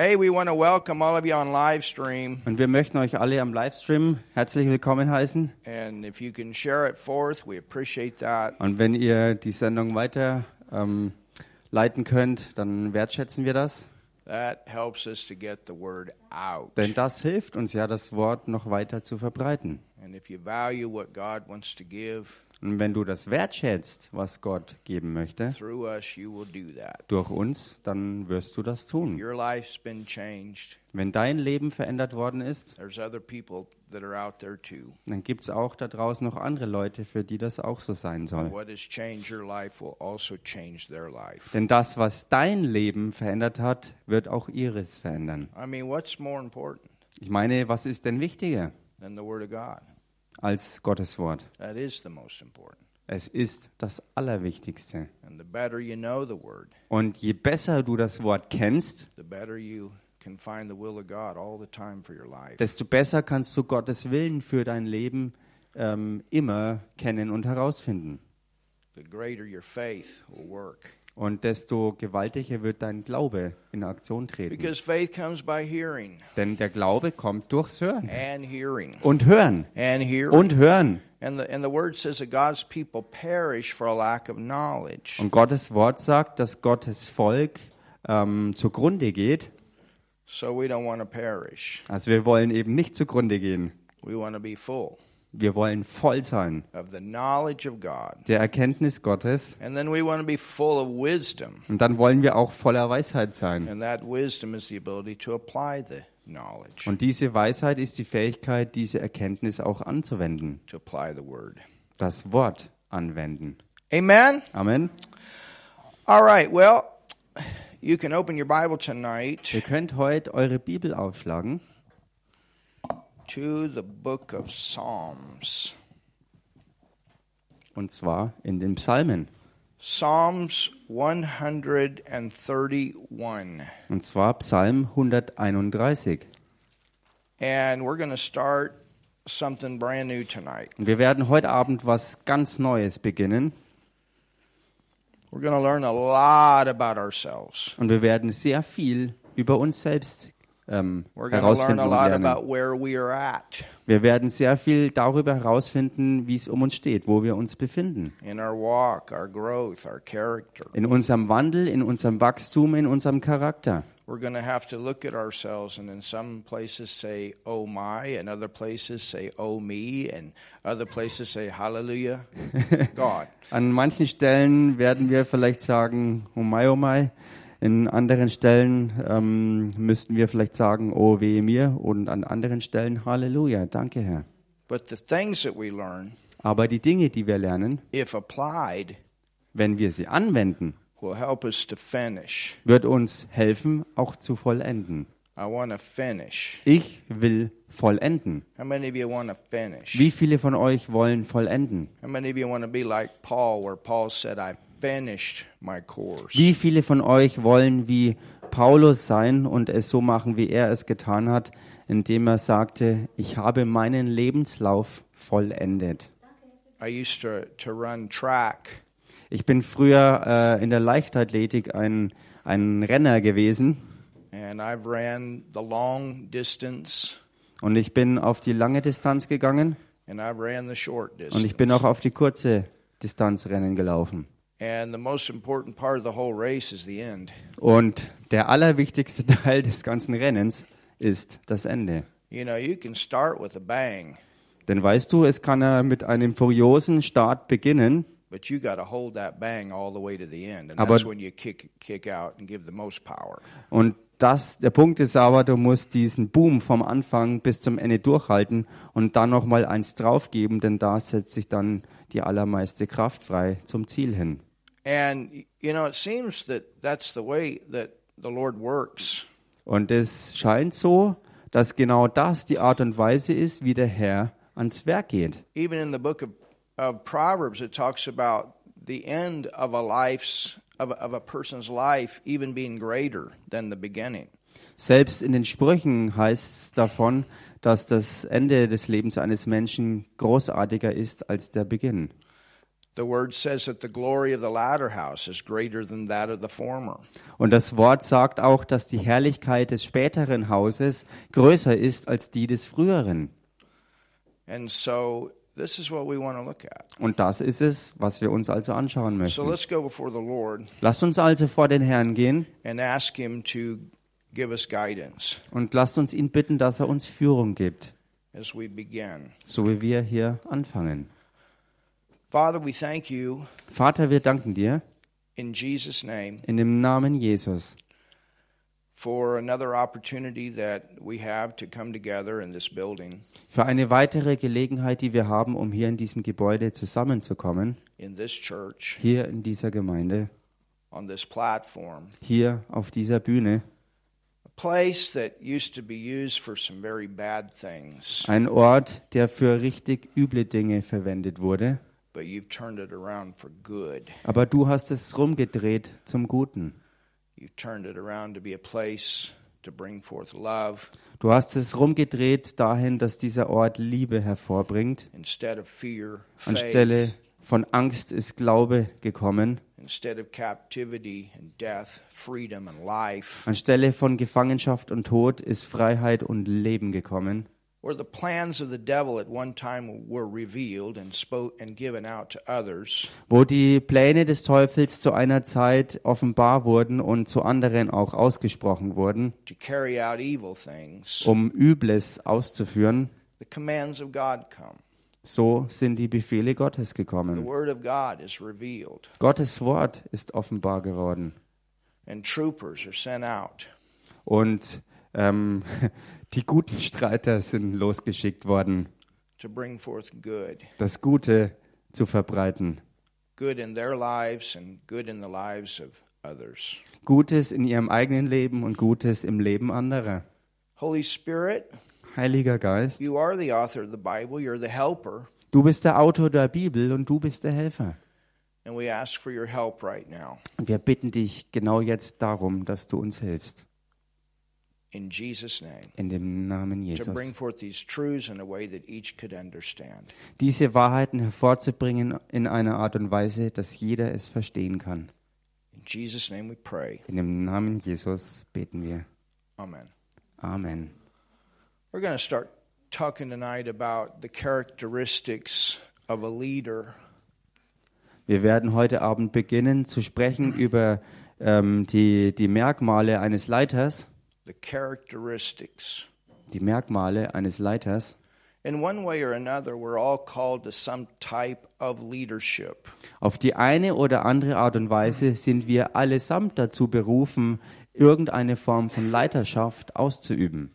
Hey, we want to welcome all of you on live stream. Und wir möchten euch alle am Livestream herzlich willkommen heißen. And if you can share it forth, we appreciate that. Und wenn ihr die Sendung weiter ähm, leiten könnt, dann wertschätzen wir das. That helps us to get the word out. Denn das hilft uns ja, das Wort noch weiter zu verbreiten. And if you value what God wants to give Und wenn du das wertschätzt, was Gott geben möchte, through us, you will do that. durch uns, dann wirst du das tun. Your life's been changed. Wenn dein Leben verändert worden ist, There's other people that are out there too. dann gibt es auch da draußen noch andere Leute, für die das auch so sein soll. What has changed your life will also change their life. Denn das, was dein Leben verändert hat, wird auch ihres verändern. Ich meine, was ist denn wichtiger als Gottes Wort? That is the most important. Es ist das Allerwichtigste. And the better you know the Word, Und je besser du das Wort kennst, the better you can find the will of God all the time for your life. desto besser kannst du Gottes Willen für dein Leben ähm, immer kennen und herausfinden. The greater your faith will work. Und desto gewaltiger wird dein Glaube in Aktion treten. Because faith comes by hearing, Denn der Glaube kommt durchs Hören. and hearing, Und Hören. and hearing. Und Hören. And the, and the Word says that God's people perish for a lack of knowledge. Und Gottes Wort sagt, dass Gottes Volk ähm, zugrunde geht. So we don't want to perish. Also wir wollen eben nicht zugrunde gehen. We want to be full Wir wollen voll sein of the knowledge of God. der Erkenntnis Gottes. And then we want to be full of wisdom. Und dann wollen wir auch voller Weisheit sein. And that wisdom is the ability to apply the knowledge, Und diese Weisheit ist die Fähigkeit, diese Erkenntnis auch anzuwenden. to apply the Word. Das Wort anwenden. Amen? Amen. All right, well, you can open your Bible tonight Ihr könnt heute eure Bibel aufschlagen to the book of Psalms. und zwar in den Psalmen. Psalms 131. Und zwar Psalm 131. And we're going to start something brand new tonight. Und wir werden heute Abend was ganz Neues beginnen. We're going to learn a lot about ourselves. Und wir werden sehr viel über uns selbst ähm, herausfinden a und lot lernen. about where we are at Wir werden sehr viel darüber herausfinden, wie es um uns steht, wo wir uns befinden. in our walk, our growth, our. In unserem Wandel, in unserem Wachstum, in unserem Charakter. We're going to have to look at ourselves and in some places say, oh my, and other places say, oh me, and other places say, hallelujah, God. An manchen Stellen werden wir vielleicht sagen, oh mai, oh mai. In anderen Stellen ähm, müssten wir vielleicht sagen, oh wehe mir. Und an anderen Stellen, Halleluja, danke Herr. But the things that we learn, Aber die Dinge, die wir lernen, if applied, wenn wir sie anwenden, will help us to finish. wird uns helfen, auch zu vollenden. I want to finish. Ich will vollenden. How many of you want to finish? Wie viele von euch wollen vollenden? How many of you want to be like Paul, where Paul said, Wie viele von euch wollen wie Paulus sein und es so machen, wie er es getan hat, indem er sagte, ich habe meinen Lebenslauf vollendet. I used to, to run track, Ich bin früher äh, in der Leichtathletik ein, ein Renner gewesen. And I've ran the long distance, und ich bin auf die lange Distanz gegangen. And I've ran the short und ich bin auch auf die kurze Distanz Rennen gelaufen. And the most important part of the whole race is the end. Und der allerwichtigste Teil des ganzen Rennens ist das Ende. You know, you can start with a bang, Denn weißt du, es kann er mit einem furiosen Start beginnen, but you got to hold that bang all the way to the end, and Aber- that's when you kick kick out and give the most power. Und das, der Punkt ist aber, du musst diesen Boom vom Anfang bis zum Ende durchhalten und dann nochmal eins draufgeben, denn da setzt sich dann die allermeiste Kraft frei zum Ziel hin. And you know, it seems that that's the way that the Lord works. Und es scheint so, dass genau das die Art und Weise ist, wie der Herr ans Werk geht. Even in the book of, of Proverbs, it talks about the end of a life's of a, of a person's life even being greater than the beginning. Selbst in den Sprüchen heißt es davon, dass das Ende des Lebens eines Menschen großartiger ist als der Beginn. The word says that the glory of the latter house is greater than that of the former. Und das Wort sagt auch, dass die Herrlichkeit des späteren Hauses größer ist als die des früheren. And so this is what we want to look at. Und das ist es, was wir uns also anschauen So möchten. let's go before the Lord Lasst uns also vor den Herrn gehen and ask Him to give us guidance und lasst uns ihn bitten, dass er uns Führung gibt, as we begin. so wie wir hier anfangen. Father, we thank you Vater, wir danken dir in Jesus' name in dem Namen Jesus for another opportunity that we have to come together in this building, für eine weitere Gelegenheit, die wir haben, um hier in diesem Gebäude zusammenzukommen, in this church, hier in dieser Gemeinde, on this platform. hier auf dieser Bühne. A place that used to be used for some very bad things, Ein Ort, der für richtig üble Dinge verwendet wurde. But you've turned it around for good. Aber du hast es rumgedreht zum Guten. You've turned it around to be a place to bring forth love Du hast es rumgedreht dahin, dass dieser Ort Liebe hervorbringt. instead of fear, Anstelle von Angst ist Glaube gekommen. instead of captivity and death, freedom and life. Anstelle von Gefangenschaft und Tod ist Freiheit und Leben gekommen. Where the plans of the devil at one time were revealed and spoke and given out to others, Wo die Pläne des Teufels zu einer Zeit offenbar wurden und zu anderen auch ausgesprochen wurden, to carry out evil things, um Übles auszuführen, the commands of God come. so sind die Befehle Gottes The gekommen. word of God is revealed, Gottes Wort ist offenbar geworden. and troopers are sent out Und ähm, die guten Streiter sind losgeschickt worden, to bring forth good, das Gute zu verbreiten. good in their lives and good in the lives of others. Gutes in ihrem eigenen Leben und Gutes im Leben anderer. Holy Spirit, Heiliger Geist, you are the author of the Bible, you're the helper, du bist der Autor der Bibel und du bist der Helfer. and we ask for your help right now. Und wir bitten dich genau jetzt darum, dass du uns hilfst. In Jesus' name. In dem Namen To bring Jesus. forth these truths in a way that each could understand. Diese Wahrheiten hervorzubringen in einer Art und Weise, dass jeder es verstehen kann. In Jesus' name we pray. In dem Namen Jesus beten wir. Amen. Amen. We're going to start talking tonight about the characteristics of a leader. Wir werden heute Abend beginnen zu sprechen über ähm, die, die Merkmale eines Leiters. The characteristics. Die Merkmale eines Leiters. In one way or another, we're all called to some type of leadership. Auf die eine oder andere Art und Weise sind wir allesamt dazu berufen, irgendeine Form von Leiterschaft auszuüben.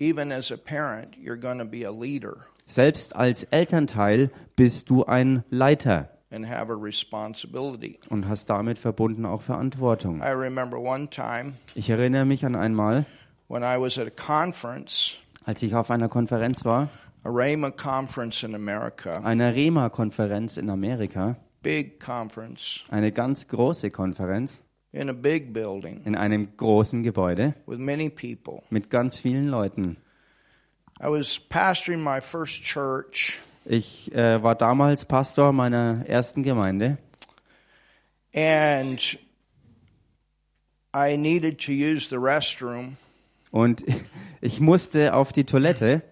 Even as a parent, you're going to be a leader Selbst als Elternteil bist du ein Leiter and have a responsibility. und hast damit verbunden auch Verantwortung. I remember one time Ich erinnere mich an einmal, when I was at a conference, als ich auf einer Konferenz war, a Rhema conference in America, einer REMA-Konferenz in Amerika, big conference eine ganz große Konferenz in a big building in einem großen Gebäude with many people. mit ganz vielen Leuten. I was pastoring my first church, Ich äh, war damals Pastor meiner ersten Gemeinde and I needed to use the restroom, und ich musste auf die Toilette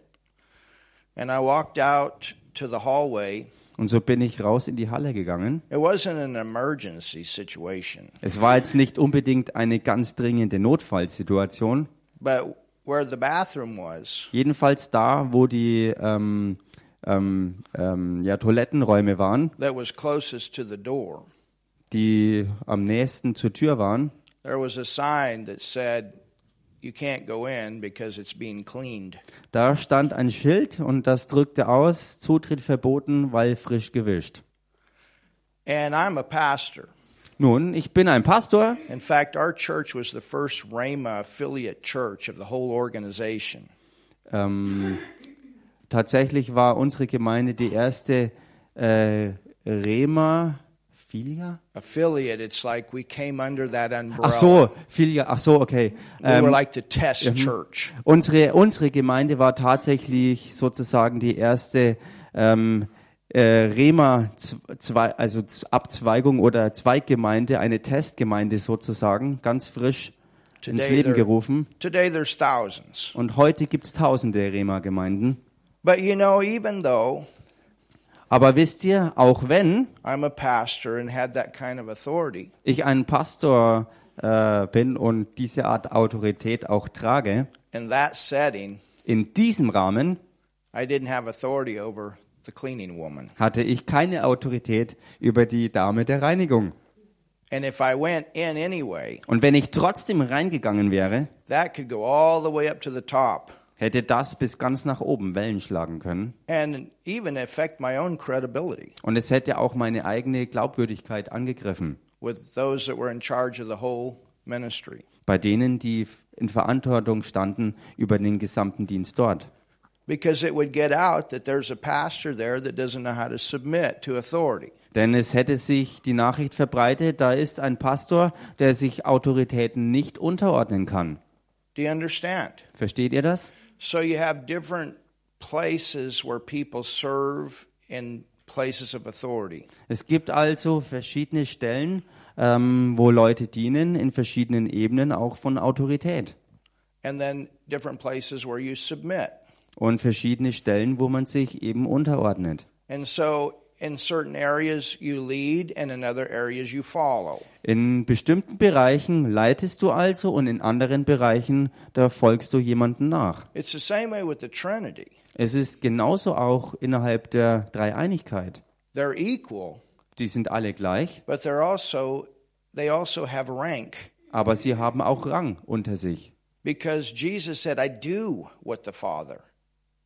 and I walked out to the hallway. und so bin ich raus in die Halle gegangen. It wasn't an emergency situation, Es war jetzt nicht unbedingt eine ganz dringende Notfallsituation. but where the bathroom was, Jedenfalls da, wo die ähm, ähm, ähm, ja, Toilettenräume waren, that was closest to the door, die am nächsten zur Tür waren, there was a sign that said, You can't go in because it's being cleaned. da stand ein Schild und das drückte aus, Zutritt verboten, weil frisch gewischt. And I'm a pastor. Nun, ich bin ein Pastor. In fact, our church was the first Rhema affiliate church of the whole organization. Ähm, tatsächlich war unsere Gemeinde die erste äh, Rema Filia? Affiliate, it's like we came under that umbrella. Ach so, Filia. Ach so, okay. we were Ähm, like the test church. unsere unsere Gemeinde war tatsächlich sozusagen die erste ähm, äh, Rema, zwei, also Abzweigung oder Zweiggemeinde, eine Testgemeinde sozusagen, ganz frisch ins Today, Leben there- gerufen. today there's thousands. Und heute gibt es tausende Rema-Gemeinden. But you know, even though Aber wisst ihr, auch wenn I'm a pastor and had that kind of authority, ich ein Pastor äh, bin und diese Art Autorität auch trage, in that setting, in diesem Rahmen I didn't have authority over the cleaning woman. hatte ich keine Autorität über die Dame der Reinigung. And if I went in anyway, Und wenn ich trotzdem reingegangen wäre, that could go all the way up to the top hätte das bis ganz nach oben Wellen schlagen können. and even affect my own credibility Und es hätte auch meine eigene Glaubwürdigkeit angegriffen. with those that were in charge of the whole ministry. Bei denen, die in Verantwortung standen über den gesamten Dienst dort. Because it would get out that there's a pastor there that doesn't know how to submit to authority. Denn es hätte sich die Nachricht verbreitet, da ist ein Pastor, der sich Autoritäten nicht unterordnen kann. Do you understand? Versteht ihr das? So you have different places where people serve in places of authority. Es gibt also verschiedene Stellen, ähm, wo Leute dienen, in verschiedenen Ebenen auch von Autorität. And then different places where you submit. Und verschiedene Stellen, wo man sich eben unterordnet. And so in certain areas you lead and in other areas you follow. In bestimmten Bereichen leitest du also und in anderen Bereichen, da folgst du jemanden nach. It's the same way with the Trinity. Es ist genauso auch innerhalb der Dreieinigkeit. They're equal, Die sind alle gleich, but they're also they also have rank aber sie haben auch Rang unter sich. because Jesus said, "I do what the Father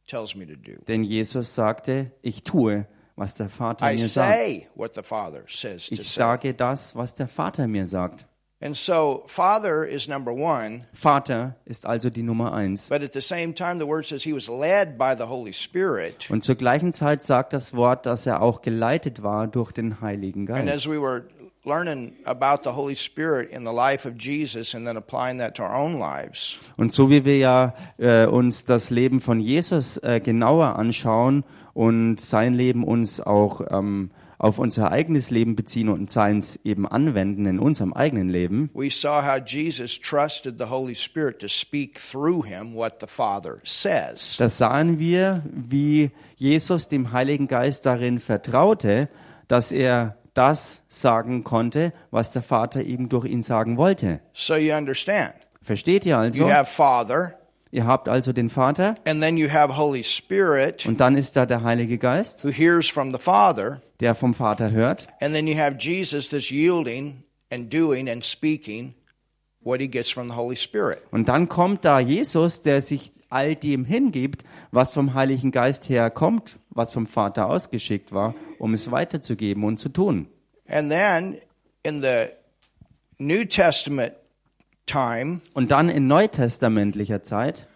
tells me to do. Denn Jesus sagte, ich tue, was der Vater I mir sagt. say what the Father says to Ich say." sage das, was der Vater mir sagt. And so, Father is number one, Vater ist also die Nummer eins. but at the same time, the Word says he was led by the Holy Spirit. Und zur gleichen Zeit sagt das Wort, dass er auch geleitet war durch den Heiligen And as Geist. we were learning about the Holy Spirit in the life of Jesus and then applying that to our own lives, Und so wie wir ja äh, uns das Leben von Jesus äh, genauer anschauen und sein Leben uns auch ähm, auf unser eigenes Leben beziehen und seins eben anwenden in unserem eigenen Leben, we saw how Jesus trusted the Holy Spirit to speak through him what the Father says. da sahen wir, wie Jesus dem Heiligen Geist darin vertraute, dass er das sagen konnte, was der Vater eben durch ihn sagen wollte. So you understand. Versteht ihr also? You have Father, Ihr habt also den Vater and then you have Holy Spirit und dann ist da der Heilige Geist, who hears from the Father, der vom Vater hört. and then you have Jesus that's yielding and doing and speaking what he gets from the Holy Spirit. Und dann kommt da Jesus, der sich all dem hingibt, was vom Heiligen Geist her kommt, was vom Vater ausgeschickt war, um es weiterzugeben und zu tun. And then in the New Testament time, Und dann in neutestamentlicher Zeit,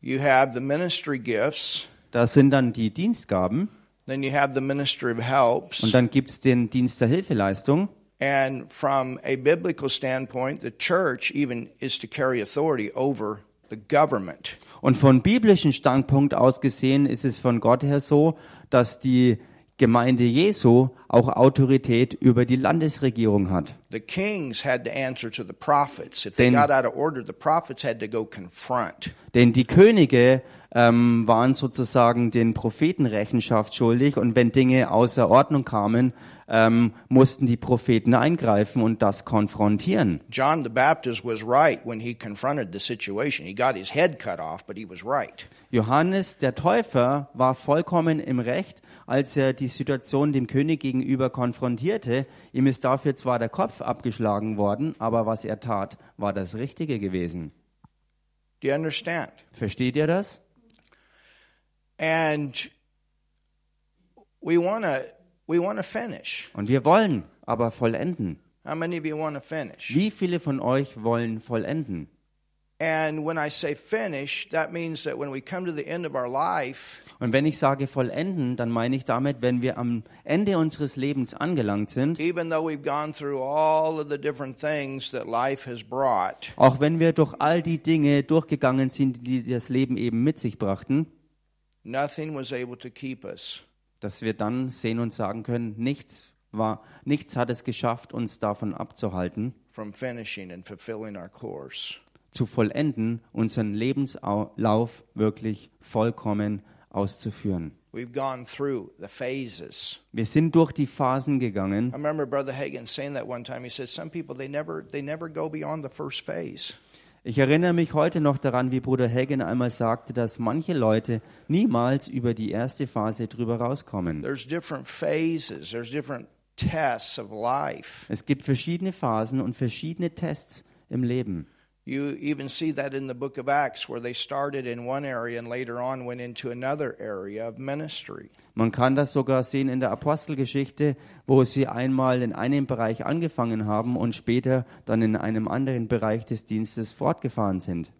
you have the ministry gifts, da sind dann die Dienstgaben then you have the ministry of helps. und dann gibt's den Dienst der Hilfeleistung. And from a biblical standpoint, the church even is to carry authority over the government. Und von biblischen Standpunkt aus gesehen ist es von Gott her so, dass die Gemeinde Jesu auch Autorität über die Landesregierung hat. The kings had to answer to the prophets. If they Then- got out of order, the prophets had to go confront. Denn die Könige ähm, waren sozusagen den Propheten Rechenschaft schuldig und wenn Dinge außer Ordnung kamen, ähm, mussten die Propheten eingreifen und das konfrontieren. John the Baptist was right when he confronted the situation. He got his head cut off, but he was right. Johannes der Täufer war vollkommen im Recht, als er die Situation dem König gegenüber konfrontierte. Ihm ist dafür zwar der Kopf abgeschlagen worden, aber was er tat, war das Richtige gewesen. Do you understand? Versteht ihr das? And we want to we want to finish. Und wir wollen aber vollenden. How many of you want to finish? Wie viele von euch wollen vollenden? And when I say finish, that means that when we come to the end of our life, Und wenn ich sage vollenden, dann meine ich damit, wenn wir am Ende unseres Lebens angelangt sind, even though we've gone through all of the different things that life has brought, auch wenn wir durch all die Dinge durchgegangen sind, die das Leben eben mit sich brachten, nothing was able to keep us dass wir dann sehen und sagen können, nichts war, nichts hat es geschafft, uns davon abzuhalten, from finishing and fulfilling our course. Zu vollenden, unseren Lebenslauf wirklich vollkommen auszuführen. We've gone through the phases. Wir sind durch die Phasen gegangen. I remember Brother Hagan saying that one time. He said, "Some people they never they never go beyond the first phase." Ich erinnere mich heute noch daran, wie Bruder Hagen einmal sagte, dass manche Leute niemals über die erste Phase drüber rauskommen. There's different phases. There's different tests of life. Es gibt verschiedene Phasen und verschiedene Tests im Leben. You even see that in the book of Acts, where they started in one area and later on went into another area of ministry. Man kann das sogar sehen in der Apostelgeschichte, wo sie einmal in einem Bereich angefangen haben und später dann in einem anderen Bereich des Dienstes fortgefahren sind.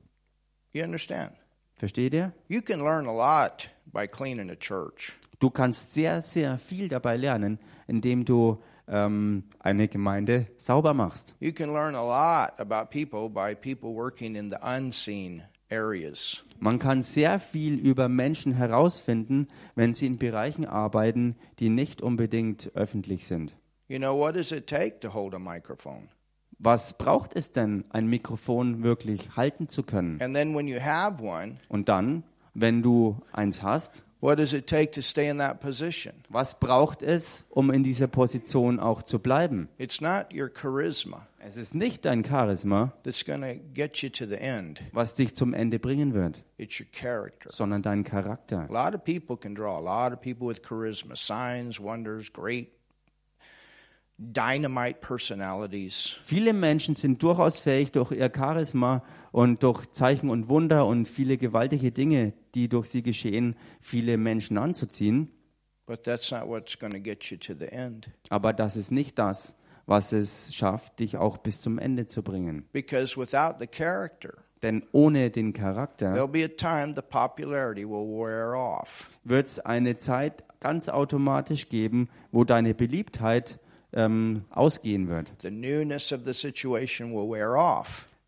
You understand? Versteht ihr? You can learn a lot by cleaning a church. Du kannst sehr, sehr viel dabei lernen, indem du ähm, eine Gemeinde sauber machst. You can learn a lot about people by people working in the unseen areas. Man kann sehr viel über Menschen herausfinden, wenn sie in Bereichen arbeiten, die nicht unbedingt öffentlich sind. You know, what does it take to hold a microphone? Was braucht es denn, ein Mikrofon wirklich halten zu können? And then when you have one, Und dann, wenn du eins hast, what does it take to stay in that position? was braucht es, um in dieser Position auch zu bleiben? It's not your charisma Es ist nicht dein Charisma, that's going to get you to the end, was dich zum Ende bringen wird, it's your character. sondern dein Charakter. A lot of people can draw, a lot of people with charisma, signs, wonders, great dynamite personalities. Viele Menschen sind durchaus fähig, durch ihr Charisma und durch Zeichen und Wunder und viele gewaltige Dinge, die durch sie geschehen, viele Menschen anzuziehen. But that's not what's going to get you to the end. Aber das ist nicht das, was es schafft, dich auch bis zum Ende zu bringen. Because without the character, Denn ohne den Charakter there'll be a time the popularity will wear off. wird es eine Zeit ganz automatisch geben, wo deine Beliebtheit ähm, ausgehen wird.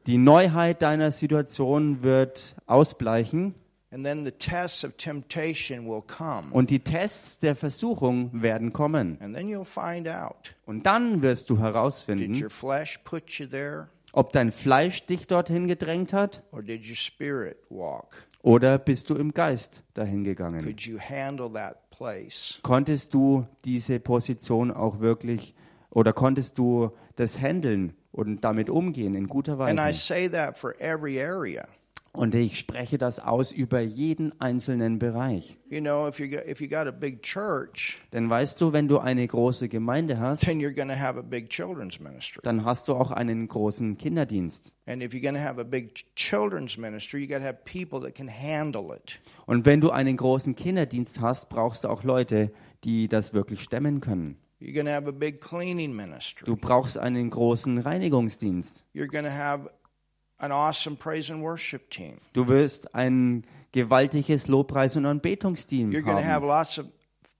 Die Neuheit deiner Situation wird ausbleichen And then the tests of temptation will come. und die Tests der Versuchung werden kommen. And then you'll find out Und dann wirst du did herausfinden, your flesh put you there ob dein Fleisch dich dorthin gedrängt hat or did your spirit walk? oder bist du im Geist dahin gegangen. Could you handle that place? Konntest du diese Position auch wirklich oder konntest du das handeln und damit umgehen in guter And I Weise? say that for every area. Und ich spreche das aus über jeden einzelnen Bereich. You know, if you got, if you got a big church, Denn weißt du, wenn du eine große Gemeinde hast, then you're going to have a big children's ministry. dann hast du auch einen großen Kinderdienst. And if you're going to have a big ch- children's ministry, you got to have people that can handle it. Und wenn du einen großen Kinderdienst hast, brauchst du auch Leute, die das wirklich stemmen können. You're going to have a big cleaning ministry. Du brauchst einen großen Reinigungsdienst. You're going to have an awesome praise and worship team. Du wirst ein gewaltiges Lobpreis- und Anbetungsteam haben. lots of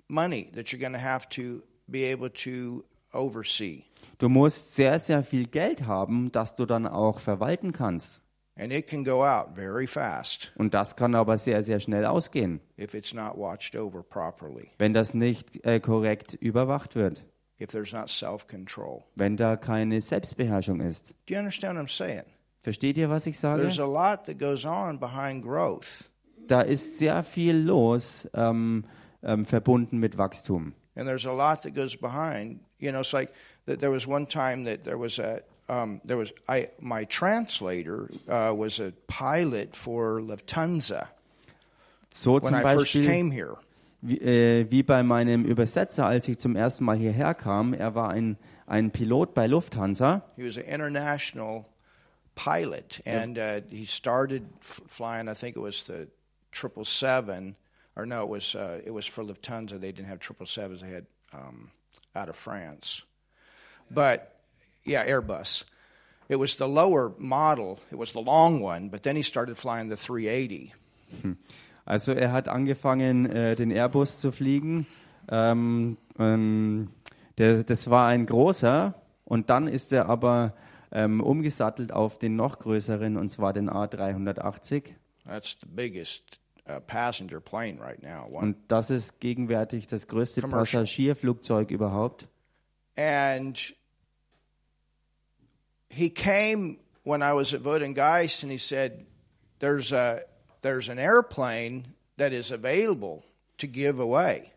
money that you're going to have to be able to oversee. Du musst sehr, sehr viel Geld haben, das du dann auch verwalten kannst. And it can go out very fast Und das kann aber sehr, sehr schnell ausgehen, if it's not watched over properly, wenn das nicht äh, korrekt überwacht wird, if there's not self control. wenn da keine Selbstbeherrschung ist. Do you understand what I'm saying? Versteht ihr, was ich sage? There's a lot that goes on behind growth. Da ist sehr viel los, ähm, ähm, verbunden mit Wachstum. And there's a lot that goes behind. You know, it's like that there was one time that there was a um, there was I my translator uh, was a pilot for Lufthansa So when zum I first came here. wie, äh, wie bei meinem Übersetzer, als ich zum ersten Mal hierher kam. Er war ein, ein Pilot bei Lufthansa. He was an international pilot, and uh, he started flying. I think it was the triple seven, or no, it was uh, it was for Lufthansa. They didn't have triple sevens. They had um, out of France, but yeah, Airbus. It was the lower model. It was the long one, but then he started flying the 380. Also er hat angefangen, äh, den Airbus zu fliegen. Ähm, ähm, der, das war ein großer und dann ist er aber ähm, umgesattelt auf den noch größeren und zwar den A380. That's the biggest uh, passenger plane right now. One, Und das ist gegenwärtig das größte Commercial. Passagierflugzeug überhaupt. and he came when I was at Vodengeist, and he said, "There's a there's an airplane that is available to give away."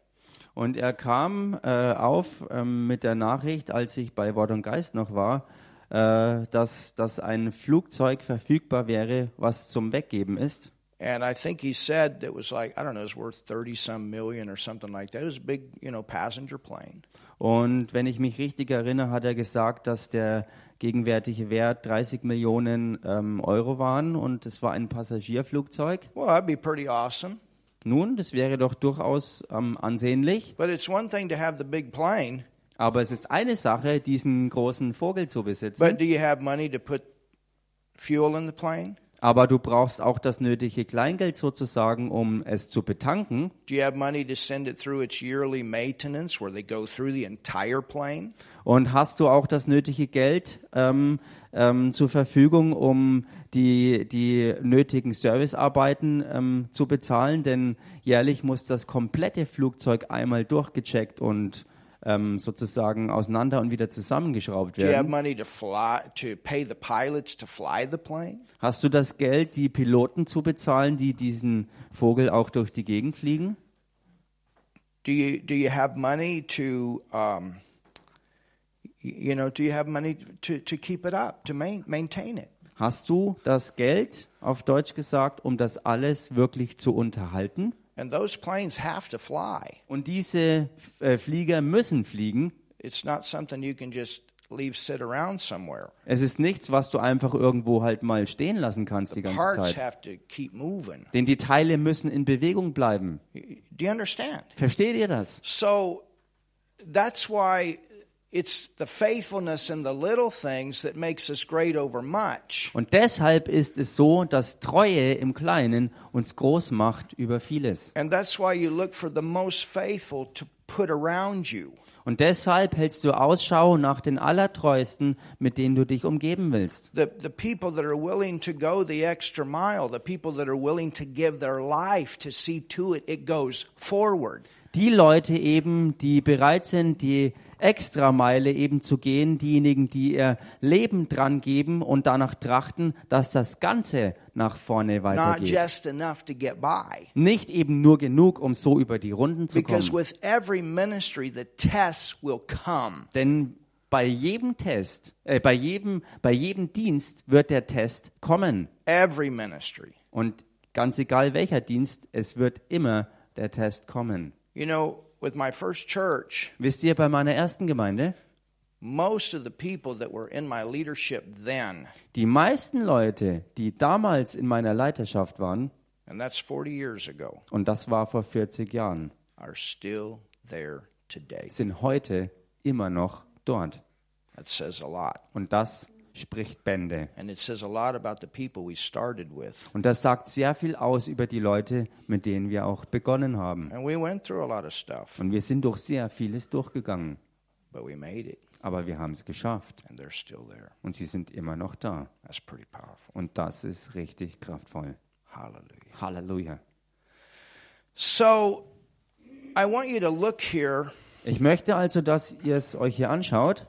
Und er kam äh, auf ähm, mit der Nachricht, als ich bei Wort und Geist noch war, äh, dass, dass ein Flugzeug verfügbar wäre, was zum Weggeben ist. And I think he said it was like I don't know, it's worth thirty some million or something like that. It was a big, you know, passenger plane. Und wenn ich mich richtig erinnere, hat er gesagt, dass der gegenwärtige Wert 30 Millionen ähm, Euro waren und es war ein Passagierflugzeug. Well, that'd be pretty awesome. Nun, das wäre doch durchaus ähm, ansehnlich, But it's one thing to have the big plane, aber es ist eine Sache, diesen großen Vogel zu besitzen. but do you have money to put fuel in the plane? Aber du brauchst auch das nötige Kleingeld sozusagen, um es zu betanken. Do you have money to send it through its yearly maintenance where they go through the entire plane? Und hast du auch das nötige Geld ähm, ähm, zur Verfügung, um die, die nötigen Servicearbeiten ähm, zu bezahlen? Denn jährlich muss das komplette Flugzeug einmal durchgecheckt und ähm, sozusagen auseinander und wieder zusammengeschraubt werden. to fly to? Hast du das Geld, die Piloten zu bezahlen, die diesen Vogel auch durch die Gegend fliegen? Do you do you have money to um, you know, do you have money to, to keep it up, to main, maintain it? Hast du das Geld, auf Deutsch gesagt, um das alles wirklich zu unterhalten? And those planes have to fly. Und diese äh, Flieger müssen fliegen. It's not something you can just leave sit around somewhere. Es ist nichts, was du einfach irgendwo halt mal stehen lassen kannst die ganze Parts Zeit. have to keep moving. Denn die Teile müssen in Bewegung bleiben. Do you understand? Versteht ihr das? So that's why it's the faithfulness in the little things that makes us great over much. Und deshalb ist es so, dass Treue im Kleinen uns groß macht über vieles. And that's why you look for the most faithful to put around you. Und deshalb hältst du Ausschau nach den Allertreuesten, mit denen du dich umgeben willst. The, the people that are willing to go the extra mile, the people that are willing to give their life to see to it it goes forward. Die Leute eben, die bereit sind, die Extrameile eben zu gehen, diejenigen, die ihr Leben dran geben und danach trachten, dass das Ganze nach vorne weitergeht. Nicht eben nur genug, um so über die Runden zu Because kommen. with every ministry, the tests will come. Denn bei jedem Test, äh, bei jedem, bei jedem Dienst wird der Test kommen. Every ministry. Und ganz egal welcher Dienst, es wird immer der Test kommen. You know, with my first church, Wisst ihr, bei meiner ersten Gemeinde, most of the people that were in my leadership then, die meisten Leute, die damals in meiner Leiterschaft waren, and that's 40 years ago, und das war vor 40 Jahren, are still there today. sind heute immer noch dort. That says a lot. Und das spricht Bände. And it says a lot about the people we started with. Und das sagt sehr viel aus über die Leute, mit denen wir auch begonnen haben. And we went through a lot of stuff, Und wir sind durch sehr vieles durchgegangen. but we made it, Aber wir haben es geschafft. Und sie sind immer noch da. That's pretty powerful. Und das ist richtig kraftvoll. Hallelujah. Halleluja. So I want you to look here Ich möchte also, dass ihr es euch hier anschaut,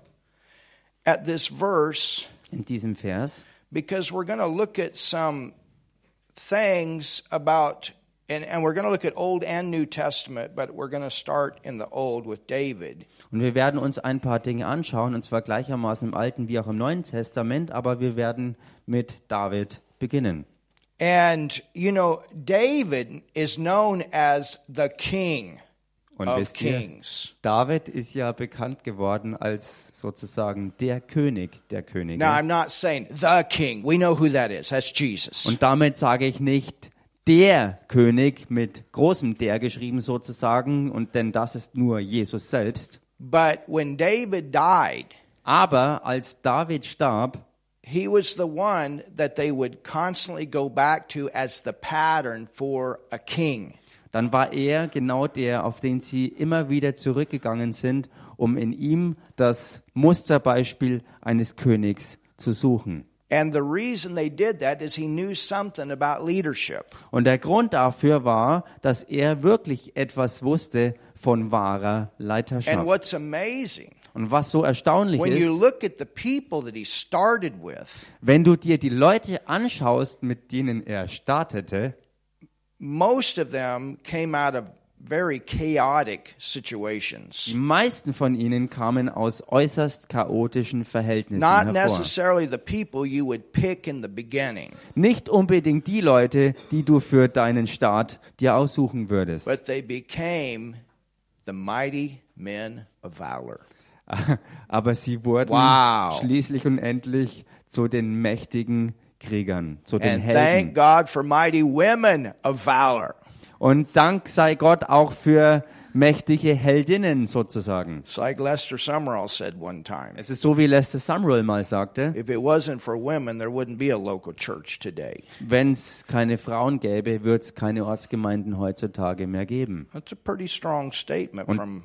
at this verse in diesem Vers, because we're going to look at some things about, and, and we're going to look at Old and New Testament, but we're going to start in the Old with David. Und wir werden uns ein paar Dinge anschauen, und zwar gleichermaßen im Alten wie auch im Neuen Testament, aber wir werden mit David beginnen. And, you know, David is known as the king Ihr, kings. David ist ja bekannt geworden als sozusagen der König der Könige. Now, I'm not saying the king. We know who that is. That's Jesus. Und damit sage ich nicht der König mit großem der geschrieben sozusagen, und denn das ist nur Jesus selbst. But when David died, Aber als David starb, he was the one that they would constantly go back to as the pattern for a king. Dann war er genau der, auf den sie immer wieder zurückgegangen sind, um in ihm das Musterbeispiel eines Königs zu suchen. And the reason they did that is he knew something about leadership. Und der Grund dafür war, dass er wirklich etwas wusste von wahrer And Leiterschaft. what's amazing, Und was so erstaunlich when you ist, look at the people that he started with, wenn du dir die Leute anschaust, mit denen er startete, most of them came out of very chaotic die situations. meisten von ihnen kamen aus äußerst chaotischen Verhältnissen Not hervor. necessarily the people you would pick in the beginning, Nicht unbedingt die Leute, die du für deinen Staat dir aussuchen würdest. but they became the mighty men of valor. Aber sie wurden Wow. schließlich und endlich zu den mächtigen Kriegern, zu den And Helden. thank God for mighty women of valor. Und Dank sei Gott auch für mächtige Heldinnen sozusagen. It's like Lester Summerall said one time. Es ist so, wie Lester Sumrall mal sagte, If it wasn't for women, there wouldn't be a local church today. wenn es keine Frauen gäbe, wird es keine Ortsgemeinden heutzutage mehr geben. That's a pretty strong statement from.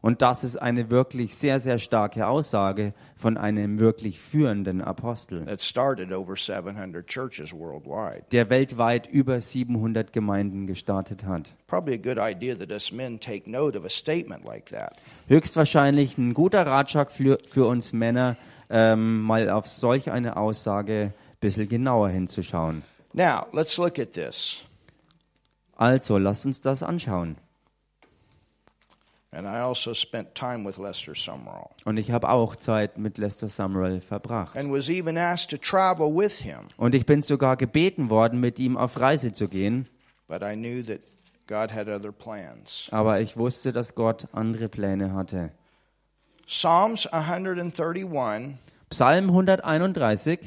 Und das ist eine wirklich sehr, sehr starke Aussage von einem wirklich führenden Apostel, that started over 700 churches worldwide. der weltweit über 700 Gemeinden gestartet hat. Probably a good idea that us men take note of a statement like that. Höchstwahrscheinlich ein guter Ratschlag für, für uns Männer, ähm, mal auf solch eine Aussage ein bisschen genauer hinzuschauen. Now, let's look at this. Also, lasst uns das anschauen. And I also spent time with Lester Summerall Und ich habe auch Zeit mit Lester Sumrall verbracht. and was even asked to travel with him, Und ich bin sogar gebeten worden, mit ihm auf Reise zu gehen. but I knew that God had other plans. Aber ich wusste, dass Gott andere Pläne hatte. Psalms 131. Psalm 131.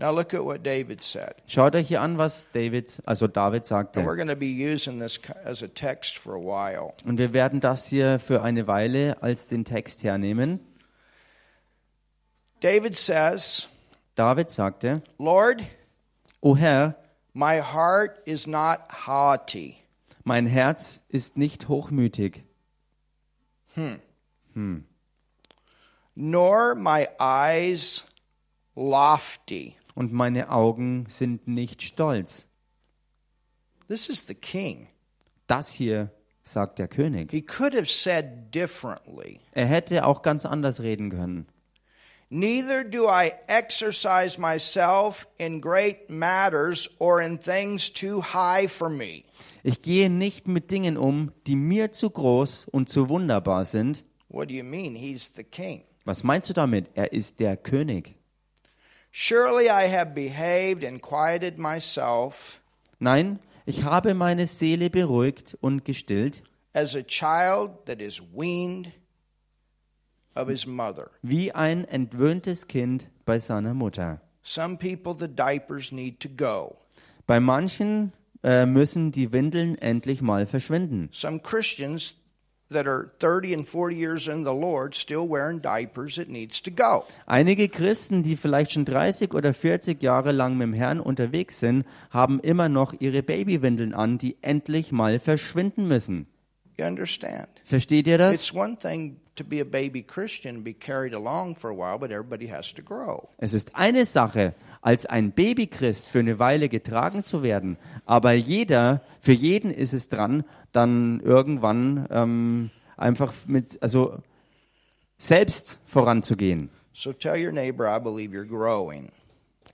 Now look at what David said. Schaut euch hier an, was David, also David And sagte. we're going to be using this as a text for a while. Und wir werden das hier für eine Weile als den Text hernehmen. David says, David sagte, Lord, O Herr, my heart is not haughty. mein Herz ist nicht hochmütig, nor my eyes lofty. Und meine Augen sind nicht stolz. This is the king. Das hier sagt der König. He could have said differently. Er hätte auch ganz anders reden können. Neither do I exercise myself in great matters or in things too high for me. Ich gehe nicht mit Dingen um, die mir zu groß und zu wunderbar sind. What do you mean? He's the king. Was meinst du damit? Er ist der König. Surely I have behaved and quieted myself Nein, ich habe meine Seele beruhigt und gestillt, as a child that is weaned of his mother. wie ein entwöhntes Kind bei seiner Mutter. Some people, the diapers need to go. Bei manchen äh, müssen die Windeln endlich mal verschwinden. Some Christians that are 30 and 40 years in the Lord still wearing diapers, it needs to go. Einige Christen, die vielleicht schon 30 oder 40 Jahre lang mit dem Herrn unterwegs sind, haben immer noch ihre Babywindeln an, die endlich mal verschwinden müssen. You understand? Versteht ihr das? It's one thing to be a baby Christian and be carried along for a while, but everybody has to grow. Es ist eine Sache, als ein Babychrist für eine Weile getragen zu werden, aber jeder, für jeden ist es dran, dann irgendwann ähm, einfach mit, also selbst voranzugehen. So tell your neighbor, I believe you're growing.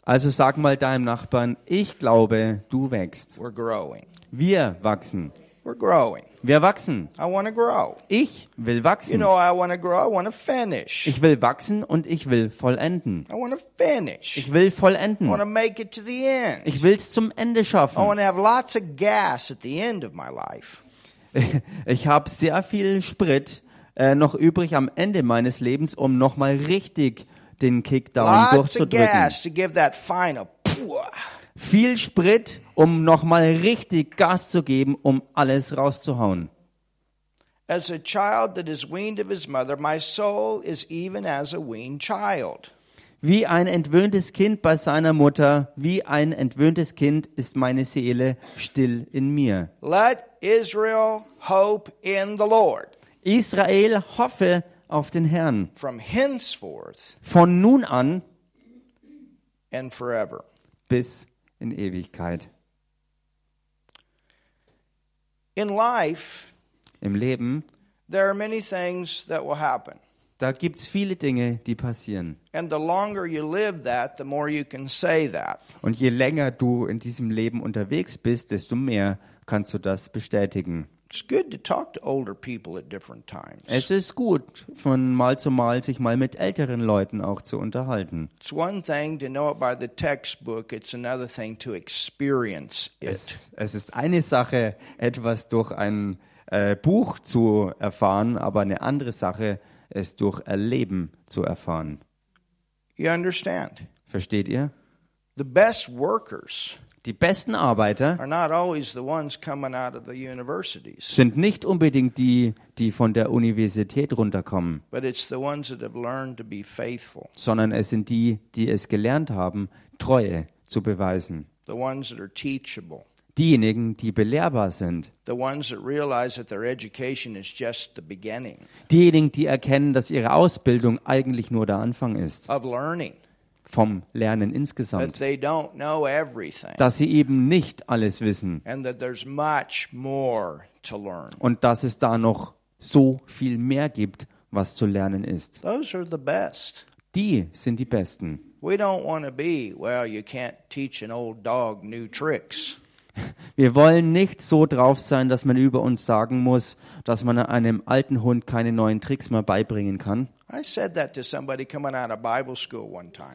Also sag mal deinem Nachbarn, ich glaube, du wächst. We're growing. Wir wachsen. We're growing. Wir wachsen. I want to grow. Ich will You wachsen. know, I want to grow. I want to finish. Ich will wachsen und ich will vollenden. I want to finish. Ich will I vollenden. want to make it to the end. Ich will es zum Ende I schaffen. want to have lots of gas at the end of my life. Ich habe sehr viel Sprit äh, noch übrig am Ende meines Lebens, um nochmal richtig den Kickdown Lots of durchzudrücken. gas to give that final. Viel Sprit, um nochmal richtig Gas zu geben, um alles rauszuhauen. As a child that is weaned of his mother, my soul is even as a weaned child. Wie ein entwöhntes Kind bei seiner Mutter, wie ein entwöhntes Kind ist meine Seele still in mir. Let Israel hope in the Lord. Israel hoffe auf den Herrn. From henceforth, Von nun an and forever. bis in Ewigkeit. In life, Im Leben, there are many things that will happen. da gibt es viele Dinge, die passieren. And the longer you live that, the more you can say that. Und je länger du in diesem Leben unterwegs bist, desto mehr kannst du das bestätigen. It's good to talk to older people at different times. Es ist gut, von Mal zu Mal sich mal mit älteren Leuten auch zu unterhalten. It's one thing to know it by the textbook, it's another thing to experience it. Es, es ist eine Sache, etwas durch ein äh, Buch zu erfahren, aber eine andere Sache, es durch Erleben zu erfahren. You understand? Versteht ihr? The best workers Die besten Arbeiter sind nicht unbedingt die, die von der Universität runterkommen, sondern es sind die, die es gelernt haben, Treue zu beweisen. Diejenigen, die belehrbar sind. the ones that realize that their education is just the beginning Diejenigen, die erkennen, dass ihre Ausbildung eigentlich nur der Anfang ist of learning, vom Lernen insgesamt. Dass sie eben nicht alles wissen und dass es da noch so viel mehr gibt, was zu lernen ist. Those are the best. Die sind die Besten. We don't want to be, well, you can't teach an old dog new tricks. Wir wollen nicht so drauf sein, dass man über uns sagen muss, dass man einem alten Hund keine neuen Tricks mehr beibringen kann.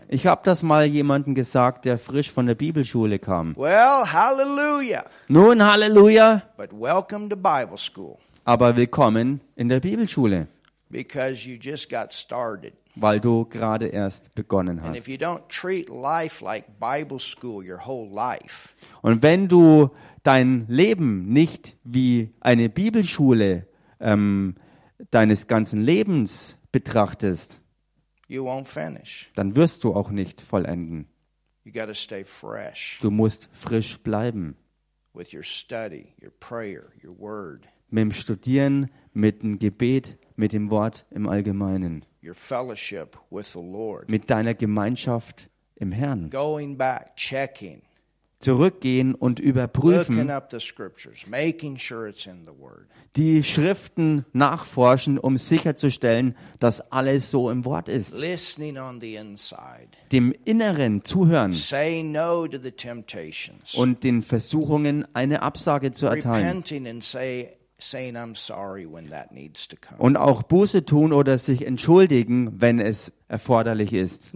Ich habe das mal jemandem gesagt, der frisch von der Bibelschule kam. Well, hallelujah, Nun, Halleluja, but welcome to Bible school aber willkommen in der Bibelschule, because you just got started. Weil du gerade erst begonnen hast. Und wenn du dein Leben nicht wie eine Bibelschule ähm, deines ganzen Lebens betrachtest, dann wirst du auch nicht vollenden. Du musst frisch bleiben. with your study, your prayer, your word, Mit dem Studieren, mit dem Gebet, mit dem Wort im Allgemeinen, your fellowship with the Lord. mit deiner Gemeinschaft im Herrn. Going back, checking, Zurückgehen und looking überprüfen, up the scriptures, making sure it's in the Word. die Schriften nachforschen, um sicherzustellen, dass alles so im Wort ist. Listening on the inside. Dem Inneren zuhören Say no to the temptations. und den Versuchungen eine Absage zu erteilen. Und auch Buße tun oder sich entschuldigen, wenn es erforderlich ist.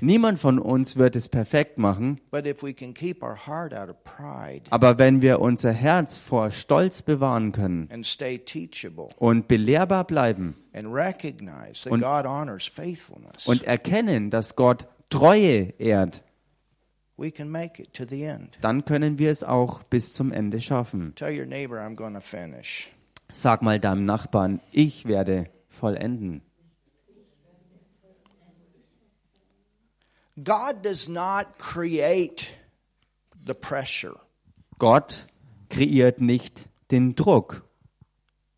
Niemand von uns wird es perfekt machen, But if we can keep our heart out of pride aber wenn wir unser Herz vor Stolz bewahren können and stay teachable und belehrbar bleiben and recognize that Und- God honors faithfulness, und erkennen, dass Gott Treue ehrt, dann können wir es auch bis zum Ende schaffen. Tell your neighbor, I'm going to finish. Sag mal deinem Nachbarn, ich werde vollenden. God does not create the pressure. Gott kreiert nicht den Druck.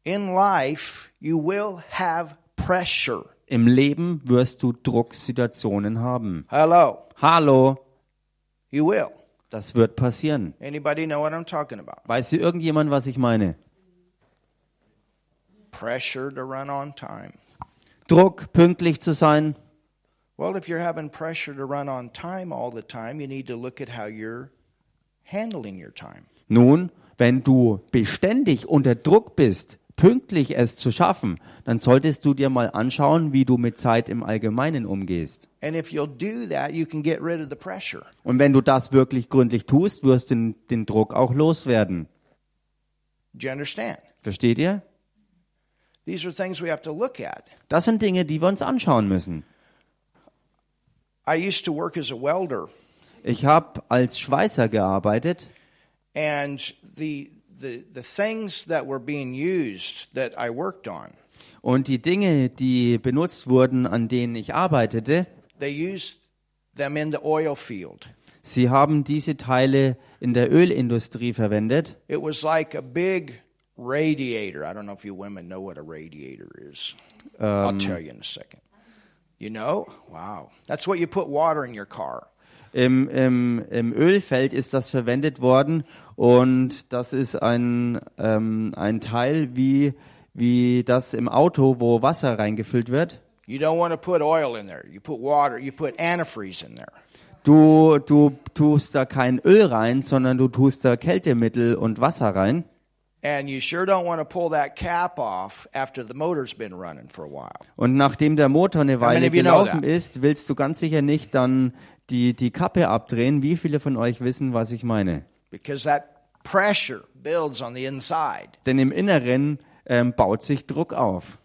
In life, you will have pressure. Im Leben wirst du Drucksituationen haben. Hello. Hallo, You will. das wird passieren. Anybody know what I'm talking about? Weiß hier irgendjemand, was ich meine? Pressure to run on time. Druck, pünktlich zu sein. Well, if you're having pressure to run on time all the time, you need to look at how you're handling your time. Nun, wenn du beständig unter Druck bist, pünktlich es zu schaffen, dann solltest du dir mal anschauen, wie du mit Zeit im Allgemeinen umgehst. That. Und wenn du das wirklich gründlich tust, wirst du den, den Druck auch loswerden. Versteht ihr? These are things we have to look at. Das sind Dinge, die wir uns anschauen müssen. I used to work as a welder, Ich habe als Schweißer gearbeitet and the the the things that were being used that I worked on, und die Dinge, die benutzt wurden, an denen ich arbeitete, they used them in the oil field. sie haben diese Teile in der Ölindustrie verwendet. It was like a big radiator. I don't know if you women know what a radiator is. I'll um, tell you in a second. You know? Wow. That's what you put water in your car. Im, im, Im Ölfeld ist das verwendet worden und das ist ein, ähm, ein Teil wie, wie das im Auto, wo Wasser reingefüllt wird. You don't want to put oil in there. You put water, you put antifreeze in there. Du, du tust da kein Öl rein, sondern du tust da Kältemittel und Wasser rein. And you sure don't want to pull that cap off after the motor's been running for a while. Und nachdem der Motor eine Weile gelaufen ist, willst du ganz sicher nicht dann die, die Kappe abdrehen. Wie viele von euch wissen, was ich meine? Because that pressure builds on the inside. Denn im Inneren ähm, baut sich Druck auf.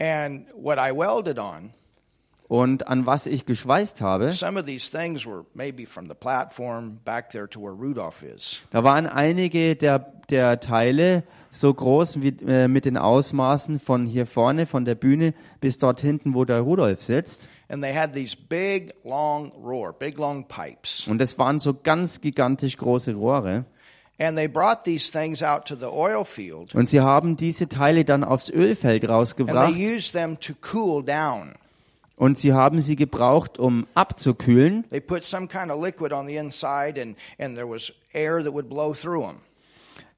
And what I welded on, Und an was ich geschweißt habe, some of these things were maybe from the platform back there to where Rudolph is. da waren einige der, der Teile so groß wie, äh, mit den Ausmaßen von hier vorne, von der Bühne bis dort hinten, wo der Rudolf sitzt. And they had these big, long roar, big, long pipes. Und es waren so ganz gigantisch große Rohre. And they brought these things out to the oil field. Und sie haben diese Teile dann aufs Ölfeld And they rausgebracht. used them to cool down. Und sie haben sie gebraucht, um abzukühlen. They put some kind of liquid on the inside, and, and there was air that would blow through them.